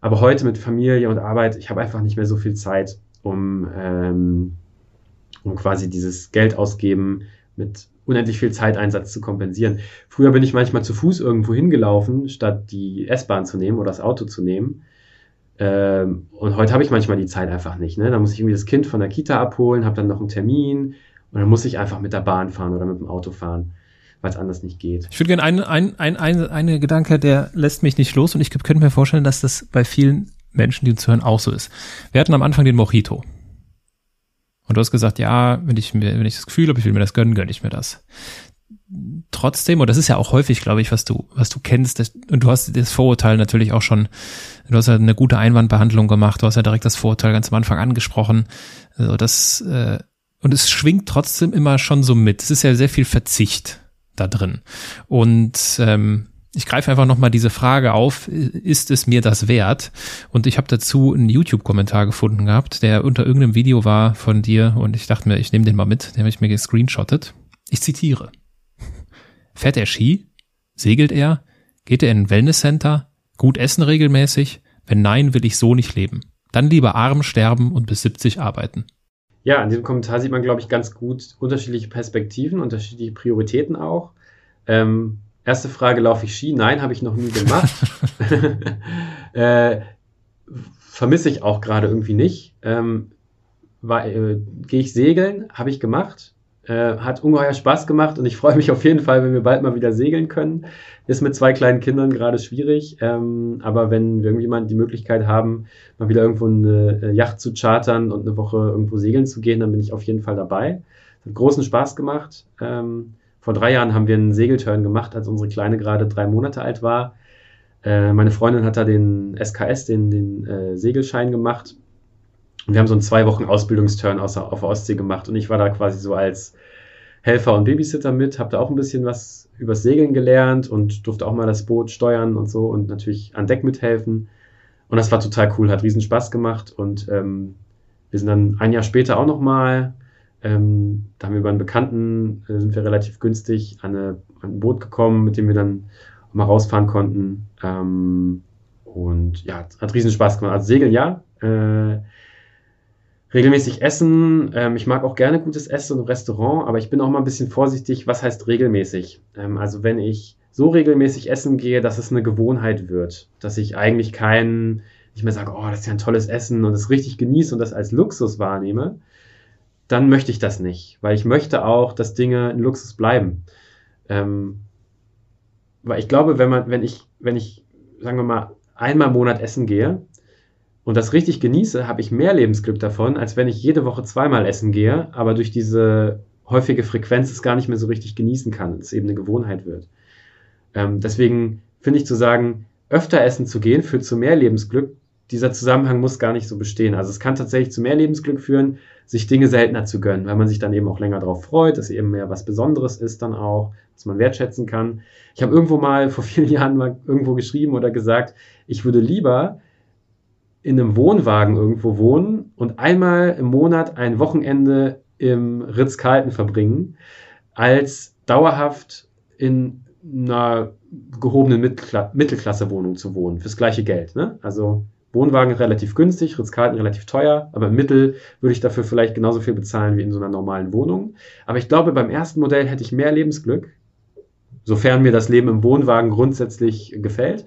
Aber heute mit Familie und Arbeit, ich habe einfach nicht mehr so viel Zeit, um, ähm, um quasi dieses Geld ausgeben mit unendlich viel Zeiteinsatz zu kompensieren. Früher bin ich manchmal zu Fuß irgendwo hingelaufen, statt die S-Bahn zu nehmen oder das Auto zu nehmen. Ähm, und heute habe ich manchmal die Zeit einfach nicht. Ne? Da muss ich irgendwie das Kind von der Kita abholen, habe dann noch einen Termin und dann muss ich einfach mit der Bahn fahren oder mit dem Auto fahren weil es anders nicht geht. Ich würde gerne einen ein, ein, ein, eine Gedanke, der lässt mich nicht los und ich könnte mir vorstellen, dass das bei vielen Menschen, die uns hören, auch so ist. Wir hatten am Anfang den Mojito. Und du hast gesagt, ja, wenn ich mir, wenn ich das Gefühl habe, ich will mir das gönnen, gönne ich mir das. Trotzdem, und das ist ja auch häufig, glaube ich, was du, was du kennst, das, und du hast das Vorurteil natürlich auch schon, du hast ja eine gute Einwandbehandlung gemacht, du hast ja direkt das Vorurteil ganz am Anfang angesprochen. Also das, äh, und es schwingt trotzdem immer schon so mit. Es ist ja sehr viel Verzicht da drin. Und ähm, ich greife einfach nochmal diese Frage auf, ist es mir das wert? Und ich habe dazu einen YouTube-Kommentar gefunden gehabt, der unter irgendeinem Video war von dir und ich dachte mir, ich nehme den mal mit, den habe ich mir gescreenshottet. Ich zitiere. Fährt er Ski? Segelt er? Geht er in ein Wellnesscenter? Gut essen regelmäßig? Wenn nein, will ich so nicht leben. Dann lieber arm sterben und bis 70 arbeiten. Ja, an diesem Kommentar sieht man, glaube ich, ganz gut unterschiedliche Perspektiven, unterschiedliche Prioritäten auch. Ähm, erste Frage, laufe ich Ski? Nein, habe ich noch nie gemacht. äh, vermisse ich auch gerade irgendwie nicht. Ähm, äh, Gehe ich segeln? Habe ich gemacht. Äh, hat ungeheuer Spaß gemacht und ich freue mich auf jeden Fall, wenn wir bald mal wieder segeln können. Ist mit zwei kleinen Kindern gerade schwierig, ähm, aber wenn wir irgendjemand die Möglichkeit haben, mal wieder irgendwo eine äh, Yacht zu chartern und eine Woche irgendwo segeln zu gehen, dann bin ich auf jeden Fall dabei. Hat großen Spaß gemacht. Ähm, vor drei Jahren haben wir einen Segelturn gemacht, als unsere Kleine gerade drei Monate alt war. Äh, meine Freundin hat da den SKS, den, den äh, Segelschein gemacht wir haben so einen zwei Wochen Ausbildungsturn auf der Ostsee gemacht und ich war da quasi so als Helfer und Babysitter mit, habe da auch ein bisschen was übers Segeln gelernt und durfte auch mal das Boot steuern und so und natürlich an Deck mithelfen. Und das war total cool, hat riesen Spaß gemacht und ähm, wir sind dann ein Jahr später auch nochmal, ähm, da haben wir über einen Bekannten, äh, sind wir relativ günstig an, eine, an, ein Boot gekommen, mit dem wir dann mal rausfahren konnten. Ähm, und ja, hat riesen Spaß gemacht. Also Segeln ja. Äh, regelmäßig essen. Ähm, ich mag auch gerne gutes Essen im Restaurant, aber ich bin auch mal ein bisschen vorsichtig, was heißt regelmäßig. Ähm, also wenn ich so regelmäßig essen gehe, dass es eine Gewohnheit wird, dass ich eigentlich kein, nicht mehr sage, oh, das ist ja ein tolles Essen und es richtig genieße und das als Luxus wahrnehme, dann möchte ich das nicht, weil ich möchte auch, dass Dinge ein Luxus bleiben. Ähm, weil ich glaube, wenn man, wenn ich, wenn ich, sagen wir mal, einmal im Monat essen gehe und das richtig genieße, habe ich mehr Lebensglück davon, als wenn ich jede Woche zweimal essen gehe, aber durch diese häufige Frequenz es gar nicht mehr so richtig genießen kann, es eben eine Gewohnheit wird. Ähm, deswegen finde ich zu sagen, öfter essen zu gehen führt zu mehr Lebensglück. Dieser Zusammenhang muss gar nicht so bestehen. Also es kann tatsächlich zu mehr Lebensglück führen, sich Dinge seltener zu gönnen, weil man sich dann eben auch länger darauf freut, dass eben mehr was Besonderes ist dann auch, dass man wertschätzen kann. Ich habe irgendwo mal vor vielen Jahren mal irgendwo geschrieben oder gesagt, ich würde lieber in einem Wohnwagen irgendwo wohnen und einmal im Monat ein Wochenende im Ritz-Carlton verbringen, als dauerhaft in einer gehobenen Mittelkla Mittelklasse-Wohnung zu wohnen, fürs gleiche Geld. Ne? Also Wohnwagen relativ günstig, Ritz-Carlton relativ teuer, aber im Mittel würde ich dafür vielleicht genauso viel bezahlen wie in so einer normalen Wohnung. Aber ich glaube, beim ersten Modell hätte ich mehr Lebensglück, sofern mir das Leben im Wohnwagen grundsätzlich gefällt,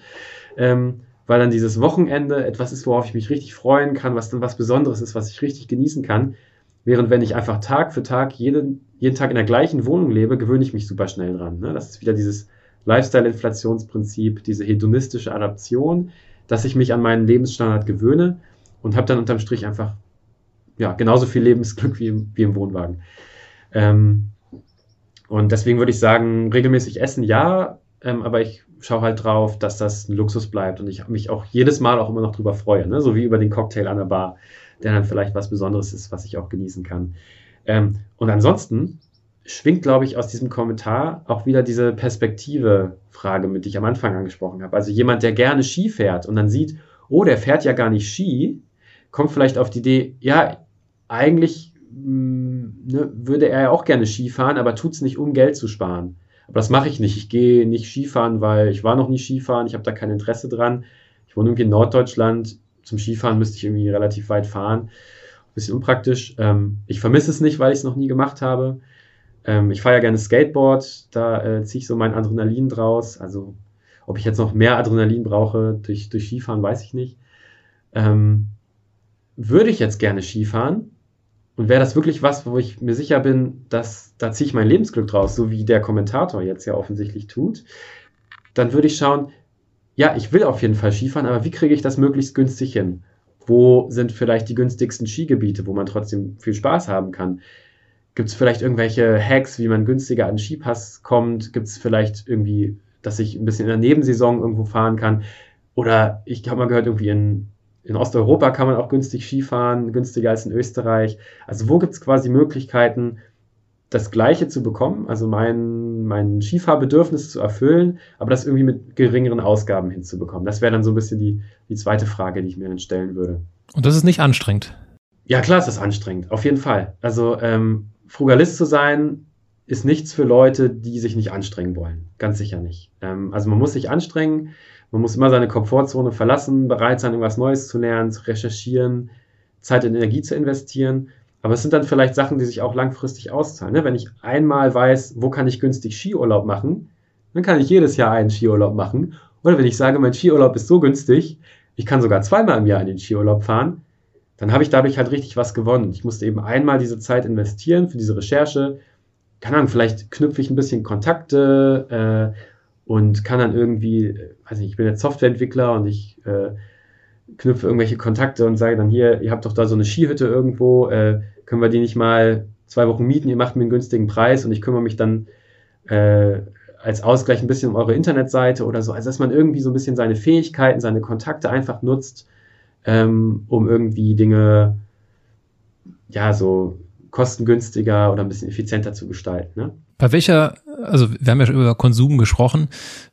ähm, weil dann dieses Wochenende etwas ist, worauf ich mich richtig freuen kann, was dann was Besonderes ist, was ich richtig genießen kann. Während wenn ich einfach Tag für Tag jeden, jeden Tag in der gleichen Wohnung lebe, gewöhne ich mich super schnell dran. Ne? Das ist wieder dieses Lifestyle-Inflationsprinzip, diese hedonistische Adaption, dass ich mich an meinen Lebensstandard gewöhne und habe dann unterm Strich einfach ja, genauso viel Lebensglück wie im, wie im Wohnwagen. Ähm, und deswegen würde ich sagen, regelmäßig essen ja, ähm, aber ich schaue halt drauf, dass das ein Luxus bleibt und ich mich auch jedes Mal auch immer noch drüber freue, ne? so wie über den Cocktail an der Bar der dann vielleicht was Besonderes ist, was ich auch genießen kann. Ähm, und ansonsten schwingt, glaube ich, aus diesem Kommentar auch wieder diese Perspektive-Frage, mit die ich am Anfang angesprochen habe. Also jemand, der gerne Ski fährt und dann sieht, oh, der fährt ja gar nicht Ski, kommt vielleicht auf die Idee, ja, eigentlich mh, mm, ne, würde er ja auch gerne Ski fahren, aber tut es nicht, um Geld zu sparen. Aber das mache ich nicht. Ich gehe nicht Skifahren, weil ich war noch nie Skifahren, ich habe da kein Interesse dran. Ich wohne irgendwie in Norddeutschland, zum Skifahren müsste ich irgendwie relativ weit fahren. bisschen unpraktisch. Ähm, ich vermisse es nicht, weil ich es noch nie gemacht habe. Ähm, ich fahre ja gerne Skateboard, da äh, ziehe ich so mein Adrenalin draus. Also ob ich jetzt noch mehr Adrenalin brauche durch, durch Skifahren, weiß ich nicht. Ähm, würde ich jetzt gerne Skifahren und wäre das wirklich was, wo ich mir sicher bin, dass da ziehe ich mein Lebensglück draus, so wie der Kommentator jetzt ja offensichtlich tut, dann würde ich schauen, ja, ich will auf jeden Fall Skifahren, aber wie kriege ich das möglichst günstig hin? Wo sind vielleicht die günstigsten Skigebiete, wo man trotzdem viel Spaß haben kann? Gibt es vielleicht irgendwelche Hacks, wie man günstiger an Skipass kommt? Gibt es vielleicht irgendwie, dass ich ein bisschen in der Nebensaison irgendwo fahren kann? Oder ich habe mal gehört, irgendwie in, in Osteuropa kann man auch günstig Skifahren, günstiger als in Österreich. Also wo gibt es quasi Möglichkeiten, das Gleiche zu bekommen, also mein, mein Skifahrbedürfnis zu erfüllen, aber das irgendwie mit geringeren Ausgaben hinzubekommen. Das wäre dann so ein bisschen die, die zweite Frage, die ich mir dann stellen würde. Und das ist nicht anstrengend? Ja, klar ist das anstrengend, auf jeden Fall. Also ähm, Frugalist zu sein, ist nichts für Leute, die sich nicht anstrengen wollen. Ganz sicher nicht. Ähm, also man muss sich anstrengen, man muss immer seine Komfortzone verlassen, bereit sein, irgendwas Neues zu lernen, zu recherchieren, Zeit und Energie zu investieren. Aber es sind dann vielleicht Sachen, die sich auch langfristig auszahlen. Ne? Wenn ich einmal weiß, wo kann ich günstig Skiurlaub machen, dann kann ich jedes Jahr einen Skiurlaub machen. Oder wenn ich sage, mein Skiurlaub ist so günstig, ich kann sogar zweimal im Jahr in den Skiurlaub fahren, dann habe ich dadurch halt richtig was gewonnen. Ich musste eben einmal diese Zeit investieren für diese Recherche. Keine Ahnung, vielleicht knüpfe ich ein bisschen Kontakte äh, und kann dann irgendwie, weiß nicht, ich bin jetzt Softwareentwickler und ich äh, knüpfe irgendwelche Kontakte und sage dann hier, ihr habt doch da so eine Skihütte irgendwo, äh, können wir die nicht mal zwei Wochen mieten, ihr macht mir einen günstigen Preis und ich kümmere mich dann äh, als Ausgleich ein bisschen um eure Internetseite oder so. Also dass man irgendwie so ein bisschen seine Fähigkeiten, seine Kontakte einfach nutzt, ähm, um irgendwie Dinge ja so kostengünstiger oder ein bisschen effizienter zu gestalten. Ne? Bei welcher, also wir haben ja schon über Konsum gesprochen,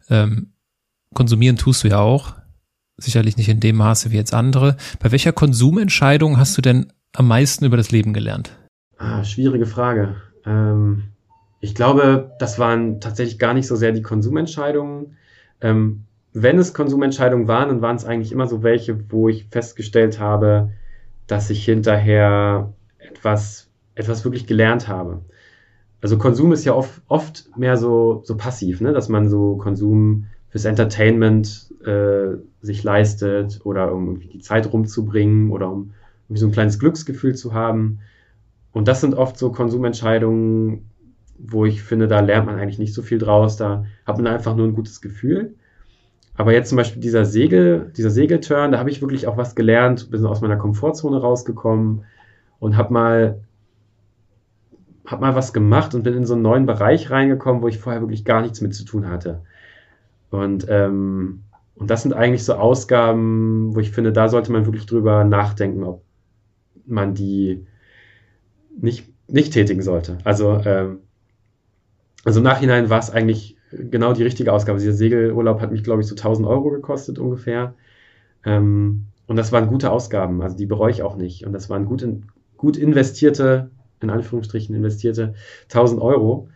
ähm, konsumieren tust du ja auch, sicherlich nicht in dem Maße wie jetzt andere. Bei welcher Konsumentscheidung hast du denn am meisten über das Leben gelernt? Ah, schwierige Frage. Ähm, ich glaube, das waren tatsächlich gar nicht so sehr die Konsumentscheidungen. Ähm, wenn es Konsumentscheidungen waren, dann waren es eigentlich immer so welche, wo ich festgestellt habe, dass ich hinterher etwas, etwas wirklich gelernt habe. Also Konsum ist ja oft, oft mehr so, so passiv, ne? dass man so Konsum fürs Entertainment äh, sich leistet oder um irgendwie die Zeit rumzubringen oder um irgendwie so ein kleines Glücksgefühl zu haben. Und das sind oft so Konsumentscheidungen, wo ich finde, da lernt man eigentlich nicht so viel draus, da hat man einfach nur ein gutes Gefühl. Aber jetzt zum Beispiel dieser Segel, dieser Segelturn, da habe ich wirklich auch was gelernt, bin aus meiner Komfortzone rausgekommen und habe mal, hab mal was gemacht und bin in so einen neuen Bereich reingekommen, wo ich vorher wirklich gar nichts mit zu tun hatte. Und, ähm, und das sind eigentlich so Ausgaben, wo ich finde, da sollte man wirklich drüber nachdenken, ob man die nicht, nicht tätigen sollte. Also, ähm, also im Nachhinein war es eigentlich genau die richtige Ausgabe. Dieser Segelurlaub hat mich, glaube ich, so 1000 Euro gekostet ungefähr. Ähm, und das waren gute Ausgaben, also die bereue ich auch nicht. Und das waren gut, in, gut investierte, in Anführungsstrichen investierte 1000 Euro.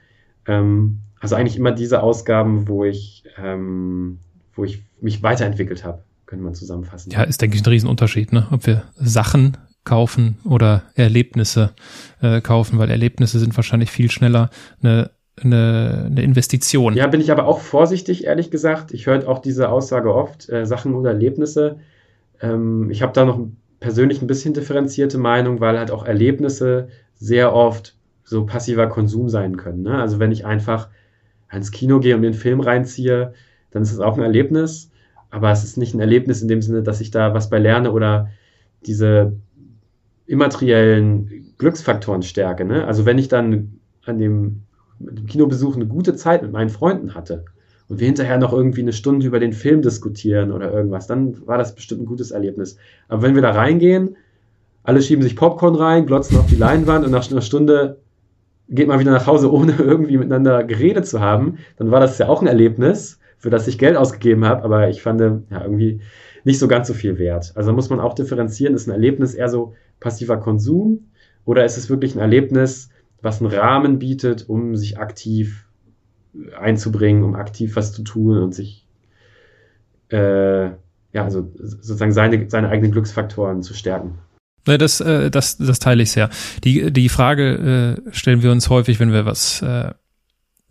Ähm, also eigentlich immer diese Ausgaben, wo ich, ähm, wo ich mich weiterentwickelt habe, könnte man zusammenfassen. Ja, ist, denke ich, ein Riesenunterschied, ne? ob wir Sachen kaufen oder Erlebnisse äh, kaufen, weil Erlebnisse sind wahrscheinlich viel schneller eine eine, eine Investition. Ja, bin ich aber auch vorsichtig, ehrlich gesagt. Ich höre auch diese Aussage oft, äh, Sachen oder Erlebnisse. Ähm, ich habe da noch persönlich ein bisschen differenzierte Meinung, weil halt auch Erlebnisse sehr oft so passiver Konsum sein können. Ne? Also wenn ich einfach ins Kino gehe und einen Film reinziehe, dann ist es auch ein Erlebnis, aber es ist nicht ein Erlebnis in dem Sinne, dass ich da was bei lerne oder diese immateriellen Glücksfaktoren stärke. Ne? Also wenn ich dann an dem dem Kinobesuch eine gute Zeit mit meinen Freunden hatte und wir hinterher noch irgendwie eine Stunde über den Film diskutieren oder irgendwas, dann war das bestimmt ein gutes Erlebnis. Aber wenn wir da reingehen, alle schieben sich Popcorn rein, glotzen auf die Leinwand und nach einer Stunde geht man wieder nach Hause, ohne irgendwie miteinander geredet zu haben, dann war das ja auch ein Erlebnis, für das ich Geld ausgegeben habe, aber ich fand ja irgendwie nicht so ganz so viel wert. Also muss man auch differenzieren, ist ein Erlebnis eher so passiver Konsum oder ist es wirklich ein Erlebnis, was einen Rahmen bietet, um sich aktiv einzubringen, um aktiv was zu tun und sich äh, ja, also sozusagen seine, seine eigenen Glücksfaktoren zu stärken. Das, äh, das, das teile ich sehr. Die, die Frage äh, stellen wir uns häufig, wenn wir was, äh,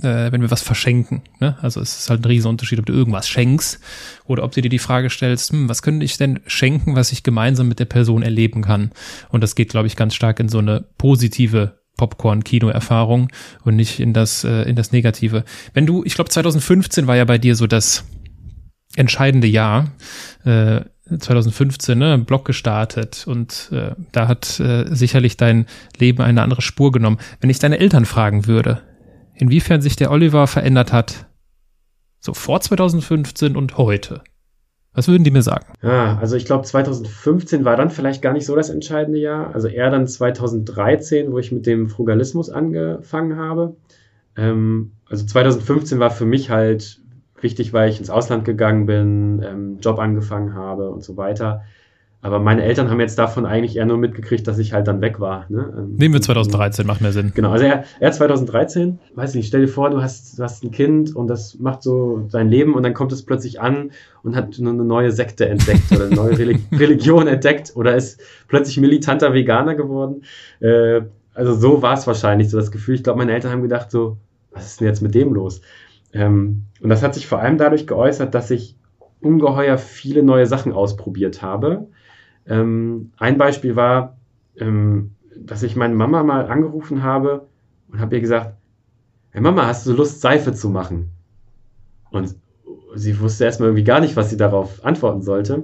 äh, wenn wir was verschenken. Ne? Also es ist halt ein Riesenunterschied, ob du irgendwas schenkst oder ob du dir die Frage stellst, hm, was könnte ich denn schenken, was ich gemeinsam mit der Person erleben kann? Und das geht, glaube ich, ganz stark in so eine positive Popcorn-Kino-Erfahrung und nicht in das, äh, in das Negative. Wenn du, ich glaube 2015 war ja bei dir so das entscheidende Jahr. Äh, 2015, ne, Blog gestartet und äh, da hat äh, sicherlich dein Leben eine andere Spur genommen. Wenn ich deine Eltern fragen würde, inwiefern sich der Oliver verändert hat, so vor 2015 und heute, was würden die mir sagen? Ja, also ich glaube 2015 war dann vielleicht gar nicht so das entscheidende Jahr. Also eher dann 2013, wo ich mit dem Frugalismus angefangen habe. Ähm, also 2015 war für mich halt wichtig, weil ich ins Ausland gegangen bin, ähm, Job angefangen habe und so weiter. Aber meine Eltern haben jetzt davon eigentlich eher nur mitgekriegt, dass ich halt dann weg war. Ne? Ähm, Nehmen wir 2013, macht mehr Sinn. Genau, also er, er 2013, weiß ich nicht, stell dir vor, du hast, du hast ein Kind und das macht so sein Leben und dann kommt es plötzlich an und hat eine neue Sekte entdeckt oder eine neue Religion entdeckt oder ist plötzlich militanter Veganer geworden. Äh, also so war es wahrscheinlich, so das Gefühl. Ich glaube, meine Eltern haben gedacht so, was ist denn jetzt mit dem los? Ähm, und das hat sich vor allem dadurch geäußert, dass ich ungeheuer viele neue Sachen ausprobiert habe ähm, ein Beispiel war, ähm, dass ich meine Mama mal angerufen habe und habe ihr gesagt, hey Mama, hast du Lust, Seife zu machen? Und sie wusste erstmal irgendwie gar nicht, was sie darauf antworten sollte.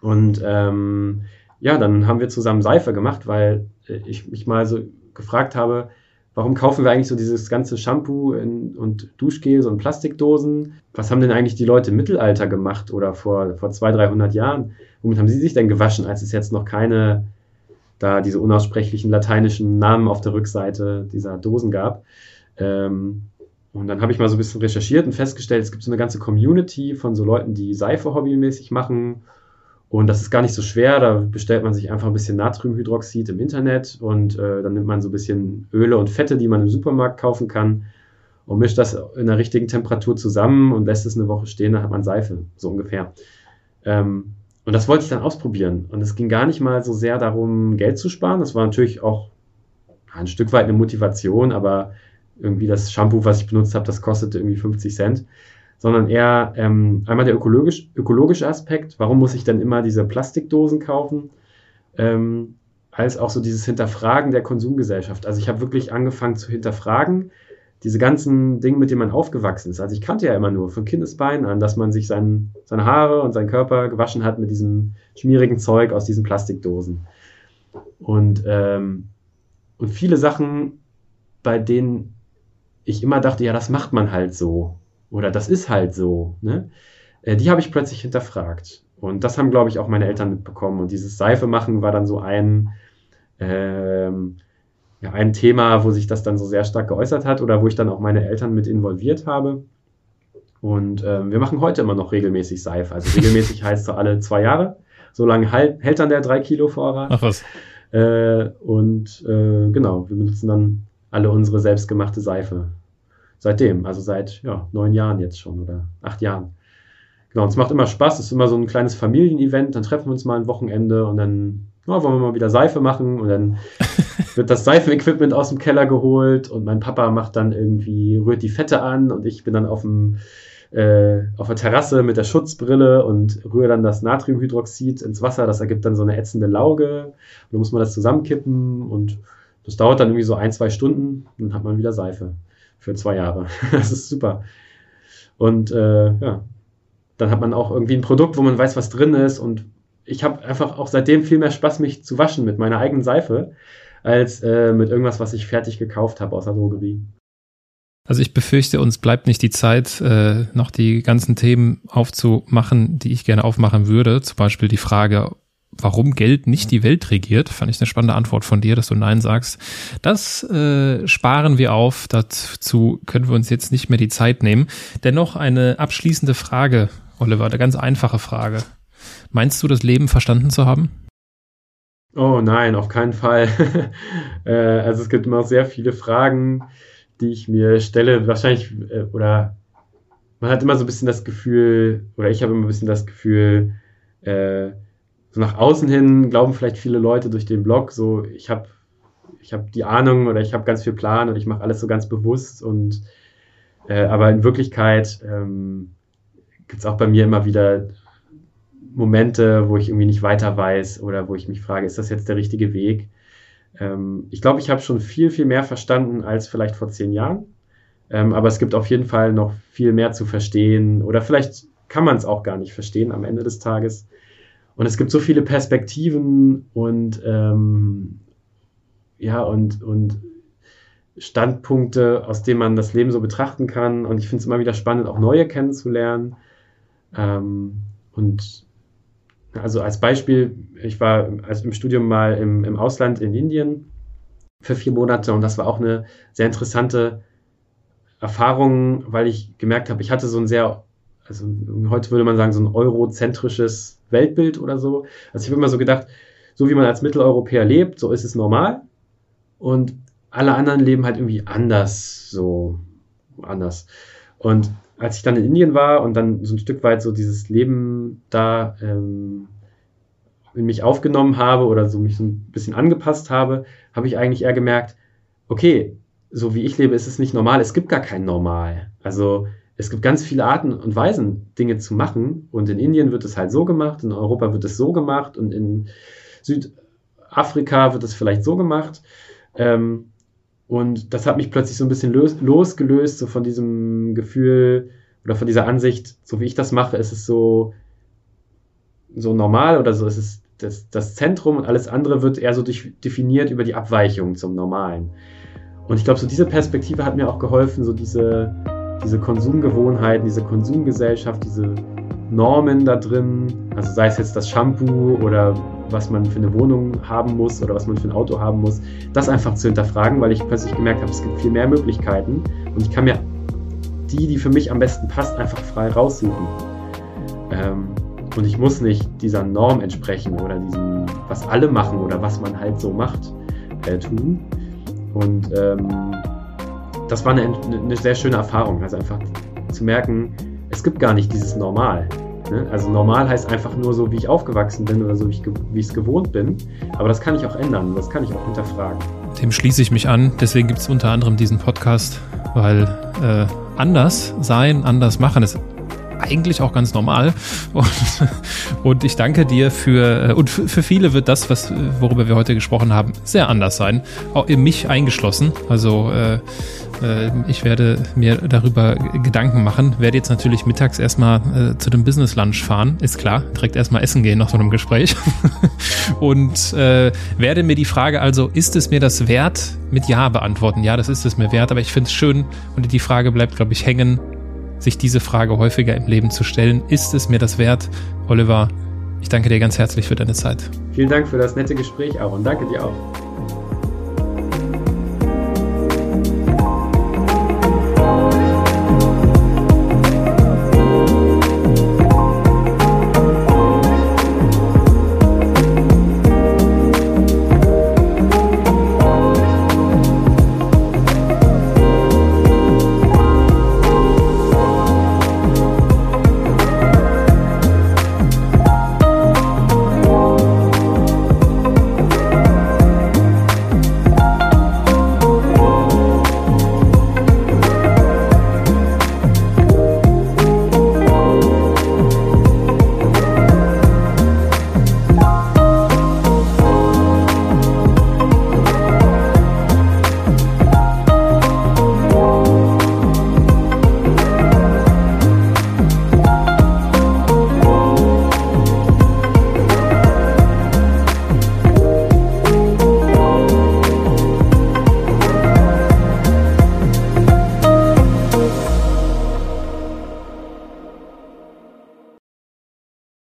Und ähm, ja, dann haben wir zusammen Seife gemacht, weil ich mich mal so gefragt habe, warum kaufen wir eigentlich so dieses ganze Shampoo in, und Duschgel so in Plastikdosen? Was haben denn eigentlich die Leute im Mittelalter gemacht oder vor, vor 200, 300 Jahren? Womit haben sie sich denn gewaschen, als es jetzt noch keine, da diese unaussprechlichen lateinischen Namen auf der Rückseite dieser Dosen gab? Ähm, und dann habe ich mal so ein bisschen recherchiert und festgestellt, es gibt so eine ganze Community von so Leuten, die Seife hobbymäßig machen Und das ist gar nicht so schwer. Da bestellt man sich einfach ein bisschen Natriumhydroxid im Internet und äh, dann nimmt man so ein bisschen Öle und Fette, die man im Supermarkt kaufen kann und mischt das in der richtigen Temperatur zusammen und lässt es eine Woche stehen, dann hat man Seife, so ungefähr. Ähm, und das wollte ich dann ausprobieren. Und es ging gar nicht mal so sehr darum, Geld zu sparen. Das war natürlich auch ein Stück weit eine Motivation, aber irgendwie das Shampoo, was ich benutzt habe, das kostete irgendwie 50 Cent sondern eher ähm, einmal der ökologisch, ökologische Aspekt, warum muss ich dann immer diese Plastikdosen kaufen, ähm, als auch so dieses Hinterfragen der Konsumgesellschaft. Also ich habe wirklich angefangen zu hinterfragen, diese ganzen Dinge, mit denen man aufgewachsen ist. Also ich kannte ja immer nur von Kindesbeinen an, dass man sich sein, seine Haare und seinen Körper gewaschen hat mit diesem schmierigen Zeug aus diesen Plastikdosen. Und, ähm, und viele Sachen, bei denen ich immer dachte, ja, das macht man halt so. Oder das ist halt so. Ne? Äh, die habe ich plötzlich hinterfragt. Und das haben, glaube ich, auch meine Eltern mitbekommen. Und dieses Seife machen war dann so ein, ähm, ja, ein Thema, wo sich das dann so sehr stark geäußert hat oder wo ich dann auch meine Eltern mit involviert habe. Und ähm, wir machen heute immer noch regelmäßig Seife. Also regelmäßig heißt so alle zwei Jahre. So lange halt, hält dann der drei Kilo Vorrat. Ach was. Äh, und äh, genau, wir benutzen dann alle unsere selbstgemachte Seife seitdem, also seit ja, neun Jahren jetzt schon oder acht Jahren. Genau, und es macht immer Spaß, es ist immer so ein kleines Familienevent, dann treffen wir uns mal ein Wochenende und dann ja, wollen wir mal wieder Seife machen und dann wird das Seifenequipment aus dem Keller geholt und mein Papa macht dann irgendwie, rührt die Fette an und ich bin dann auf dem äh, auf der Terrasse mit der Schutzbrille und rühre dann das Natriumhydroxid ins Wasser, das ergibt dann so eine ätzende Lauge. Und dann muss man das zusammenkippen und das dauert dann irgendwie so ein, zwei Stunden und dann hat man wieder Seife für zwei Jahre. das ist super. Und äh, ja, dann hat man auch irgendwie ein Produkt, wo man weiß, was drin ist. Und ich habe einfach auch seitdem viel mehr Spaß, mich zu waschen mit meiner eigenen Seife, als äh, mit irgendwas, was ich fertig gekauft habe aus der Drogerie. Also ich befürchte, uns bleibt nicht die Zeit, äh, noch die ganzen Themen aufzumachen, die ich gerne aufmachen würde. Zum Beispiel die Frage, warum Geld nicht die Welt regiert, fand ich eine spannende Antwort von dir, dass du Nein sagst. Das äh, sparen wir auf. Dazu können wir uns jetzt nicht mehr die Zeit nehmen. Dennoch eine abschließende Frage, Oliver, eine ganz einfache Frage. Meinst du, das Leben verstanden zu haben? Oh nein, auf keinen Fall. äh, also es gibt immer sehr viele Fragen, die ich mir stelle. Wahrscheinlich, äh, oder man hat immer so ein bisschen das Gefühl, oder ich habe immer ein bisschen das Gefühl, äh, so nach außen hin glauben vielleicht viele Leute durch den Blog so, ich habe ich hab die Ahnung oder ich habe ganz viel Plan und ich mache alles so ganz bewusst und äh, aber in Wirklichkeit ähm, gibt es auch bei mir immer wieder Momente, wo ich irgendwie nicht weiter weiß oder wo ich mich frage, ist das jetzt der richtige Weg? Ähm, ich glaube, ich habe schon viel, viel mehr verstanden als vielleicht vor zehn Jahren. Ähm, aber es gibt auf jeden Fall noch viel mehr zu verstehen oder vielleicht kann man es auch gar nicht verstehen am Ende des Tages. Und es gibt so viele Perspektiven und ähm, ja, und, und Standpunkte, aus denen man das Leben so betrachten kann. Und ich finde es immer wieder spannend, auch neue kennenzulernen. Ähm, und also als Beispiel, ich war also im Studium mal im, im Ausland in Indien für vier Monate und das war auch eine sehr interessante Erfahrung, weil ich gemerkt habe, ich hatte so ein sehr, also heute würde man sagen, so ein eurozentrisches Weltbild oder so. Also ich habe immer so gedacht, so wie man als Mitteleuropäer lebt, so ist es normal. Und alle anderen leben halt irgendwie anders, so anders. Und als ich dann in Indien war und dann so ein Stück weit so dieses Leben da ähm, in mich aufgenommen habe oder so mich so ein bisschen angepasst habe, habe ich eigentlich eher gemerkt, okay, so wie ich lebe, ist es nicht normal. Es gibt gar kein Normal. Also es gibt ganz viele Arten und Weisen, Dinge zu machen. Und in Indien wird es halt so gemacht, in Europa wird es so gemacht und in Südafrika wird es vielleicht so gemacht. Ähm, und das hat mich plötzlich so ein bisschen los, losgelöst, so von diesem Gefühl oder von dieser Ansicht, so wie ich das mache, ist es so, so normal oder so ist es das, das Zentrum und alles andere wird eher so durch, definiert über die Abweichung zum Normalen. Und ich glaube, so diese Perspektive hat mir auch geholfen, so diese, diese Konsumgewohnheiten, diese Konsumgesellschaft, diese Normen da drin, also sei es jetzt das Shampoo oder was man für eine Wohnung haben muss oder was man für ein Auto haben muss, das einfach zu hinterfragen, weil ich plötzlich gemerkt habe, es gibt viel mehr Möglichkeiten und ich kann mir die, die für mich am besten passt, einfach frei raussuchen. Ähm, Und ich muss nicht dieser Norm entsprechen oder diesem, was alle machen oder was man halt so macht, äh, tun. Und ähm, das war eine, eine sehr schöne Erfahrung. Also einfach zu merken, es gibt gar nicht dieses Normal. Ne? Also normal heißt einfach nur so, wie ich aufgewachsen bin oder so, wie ich es gewohnt bin. Aber das kann ich auch ändern, das kann ich auch hinterfragen. Dem schließe ich mich an. Deswegen gibt es unter anderem diesen Podcast, weil äh, anders sein, anders machen ist eigentlich auch ganz normal. Und, und ich danke dir für, äh, und für viele wird das, was, worüber wir heute gesprochen haben, sehr anders sein. Auch in mich eingeschlossen. Also äh, ich werde mir darüber Gedanken machen. Werde jetzt natürlich mittags erstmal äh, zu dem Business Lunch fahren, ist klar. Direkt erstmal essen gehen nach so einem Gespräch. und äh, werde mir die Frage also, ist es mir das wert, mit Ja beantworten? Ja, das ist es mir wert, aber ich finde es schön und die Frage bleibt, glaube ich, hängen sich diese Frage häufiger im Leben zu stellen. Ist es mir das wert? Oliver, ich danke dir ganz herzlich für deine Zeit. Vielen Dank für das nette Gespräch auch und danke dir auch.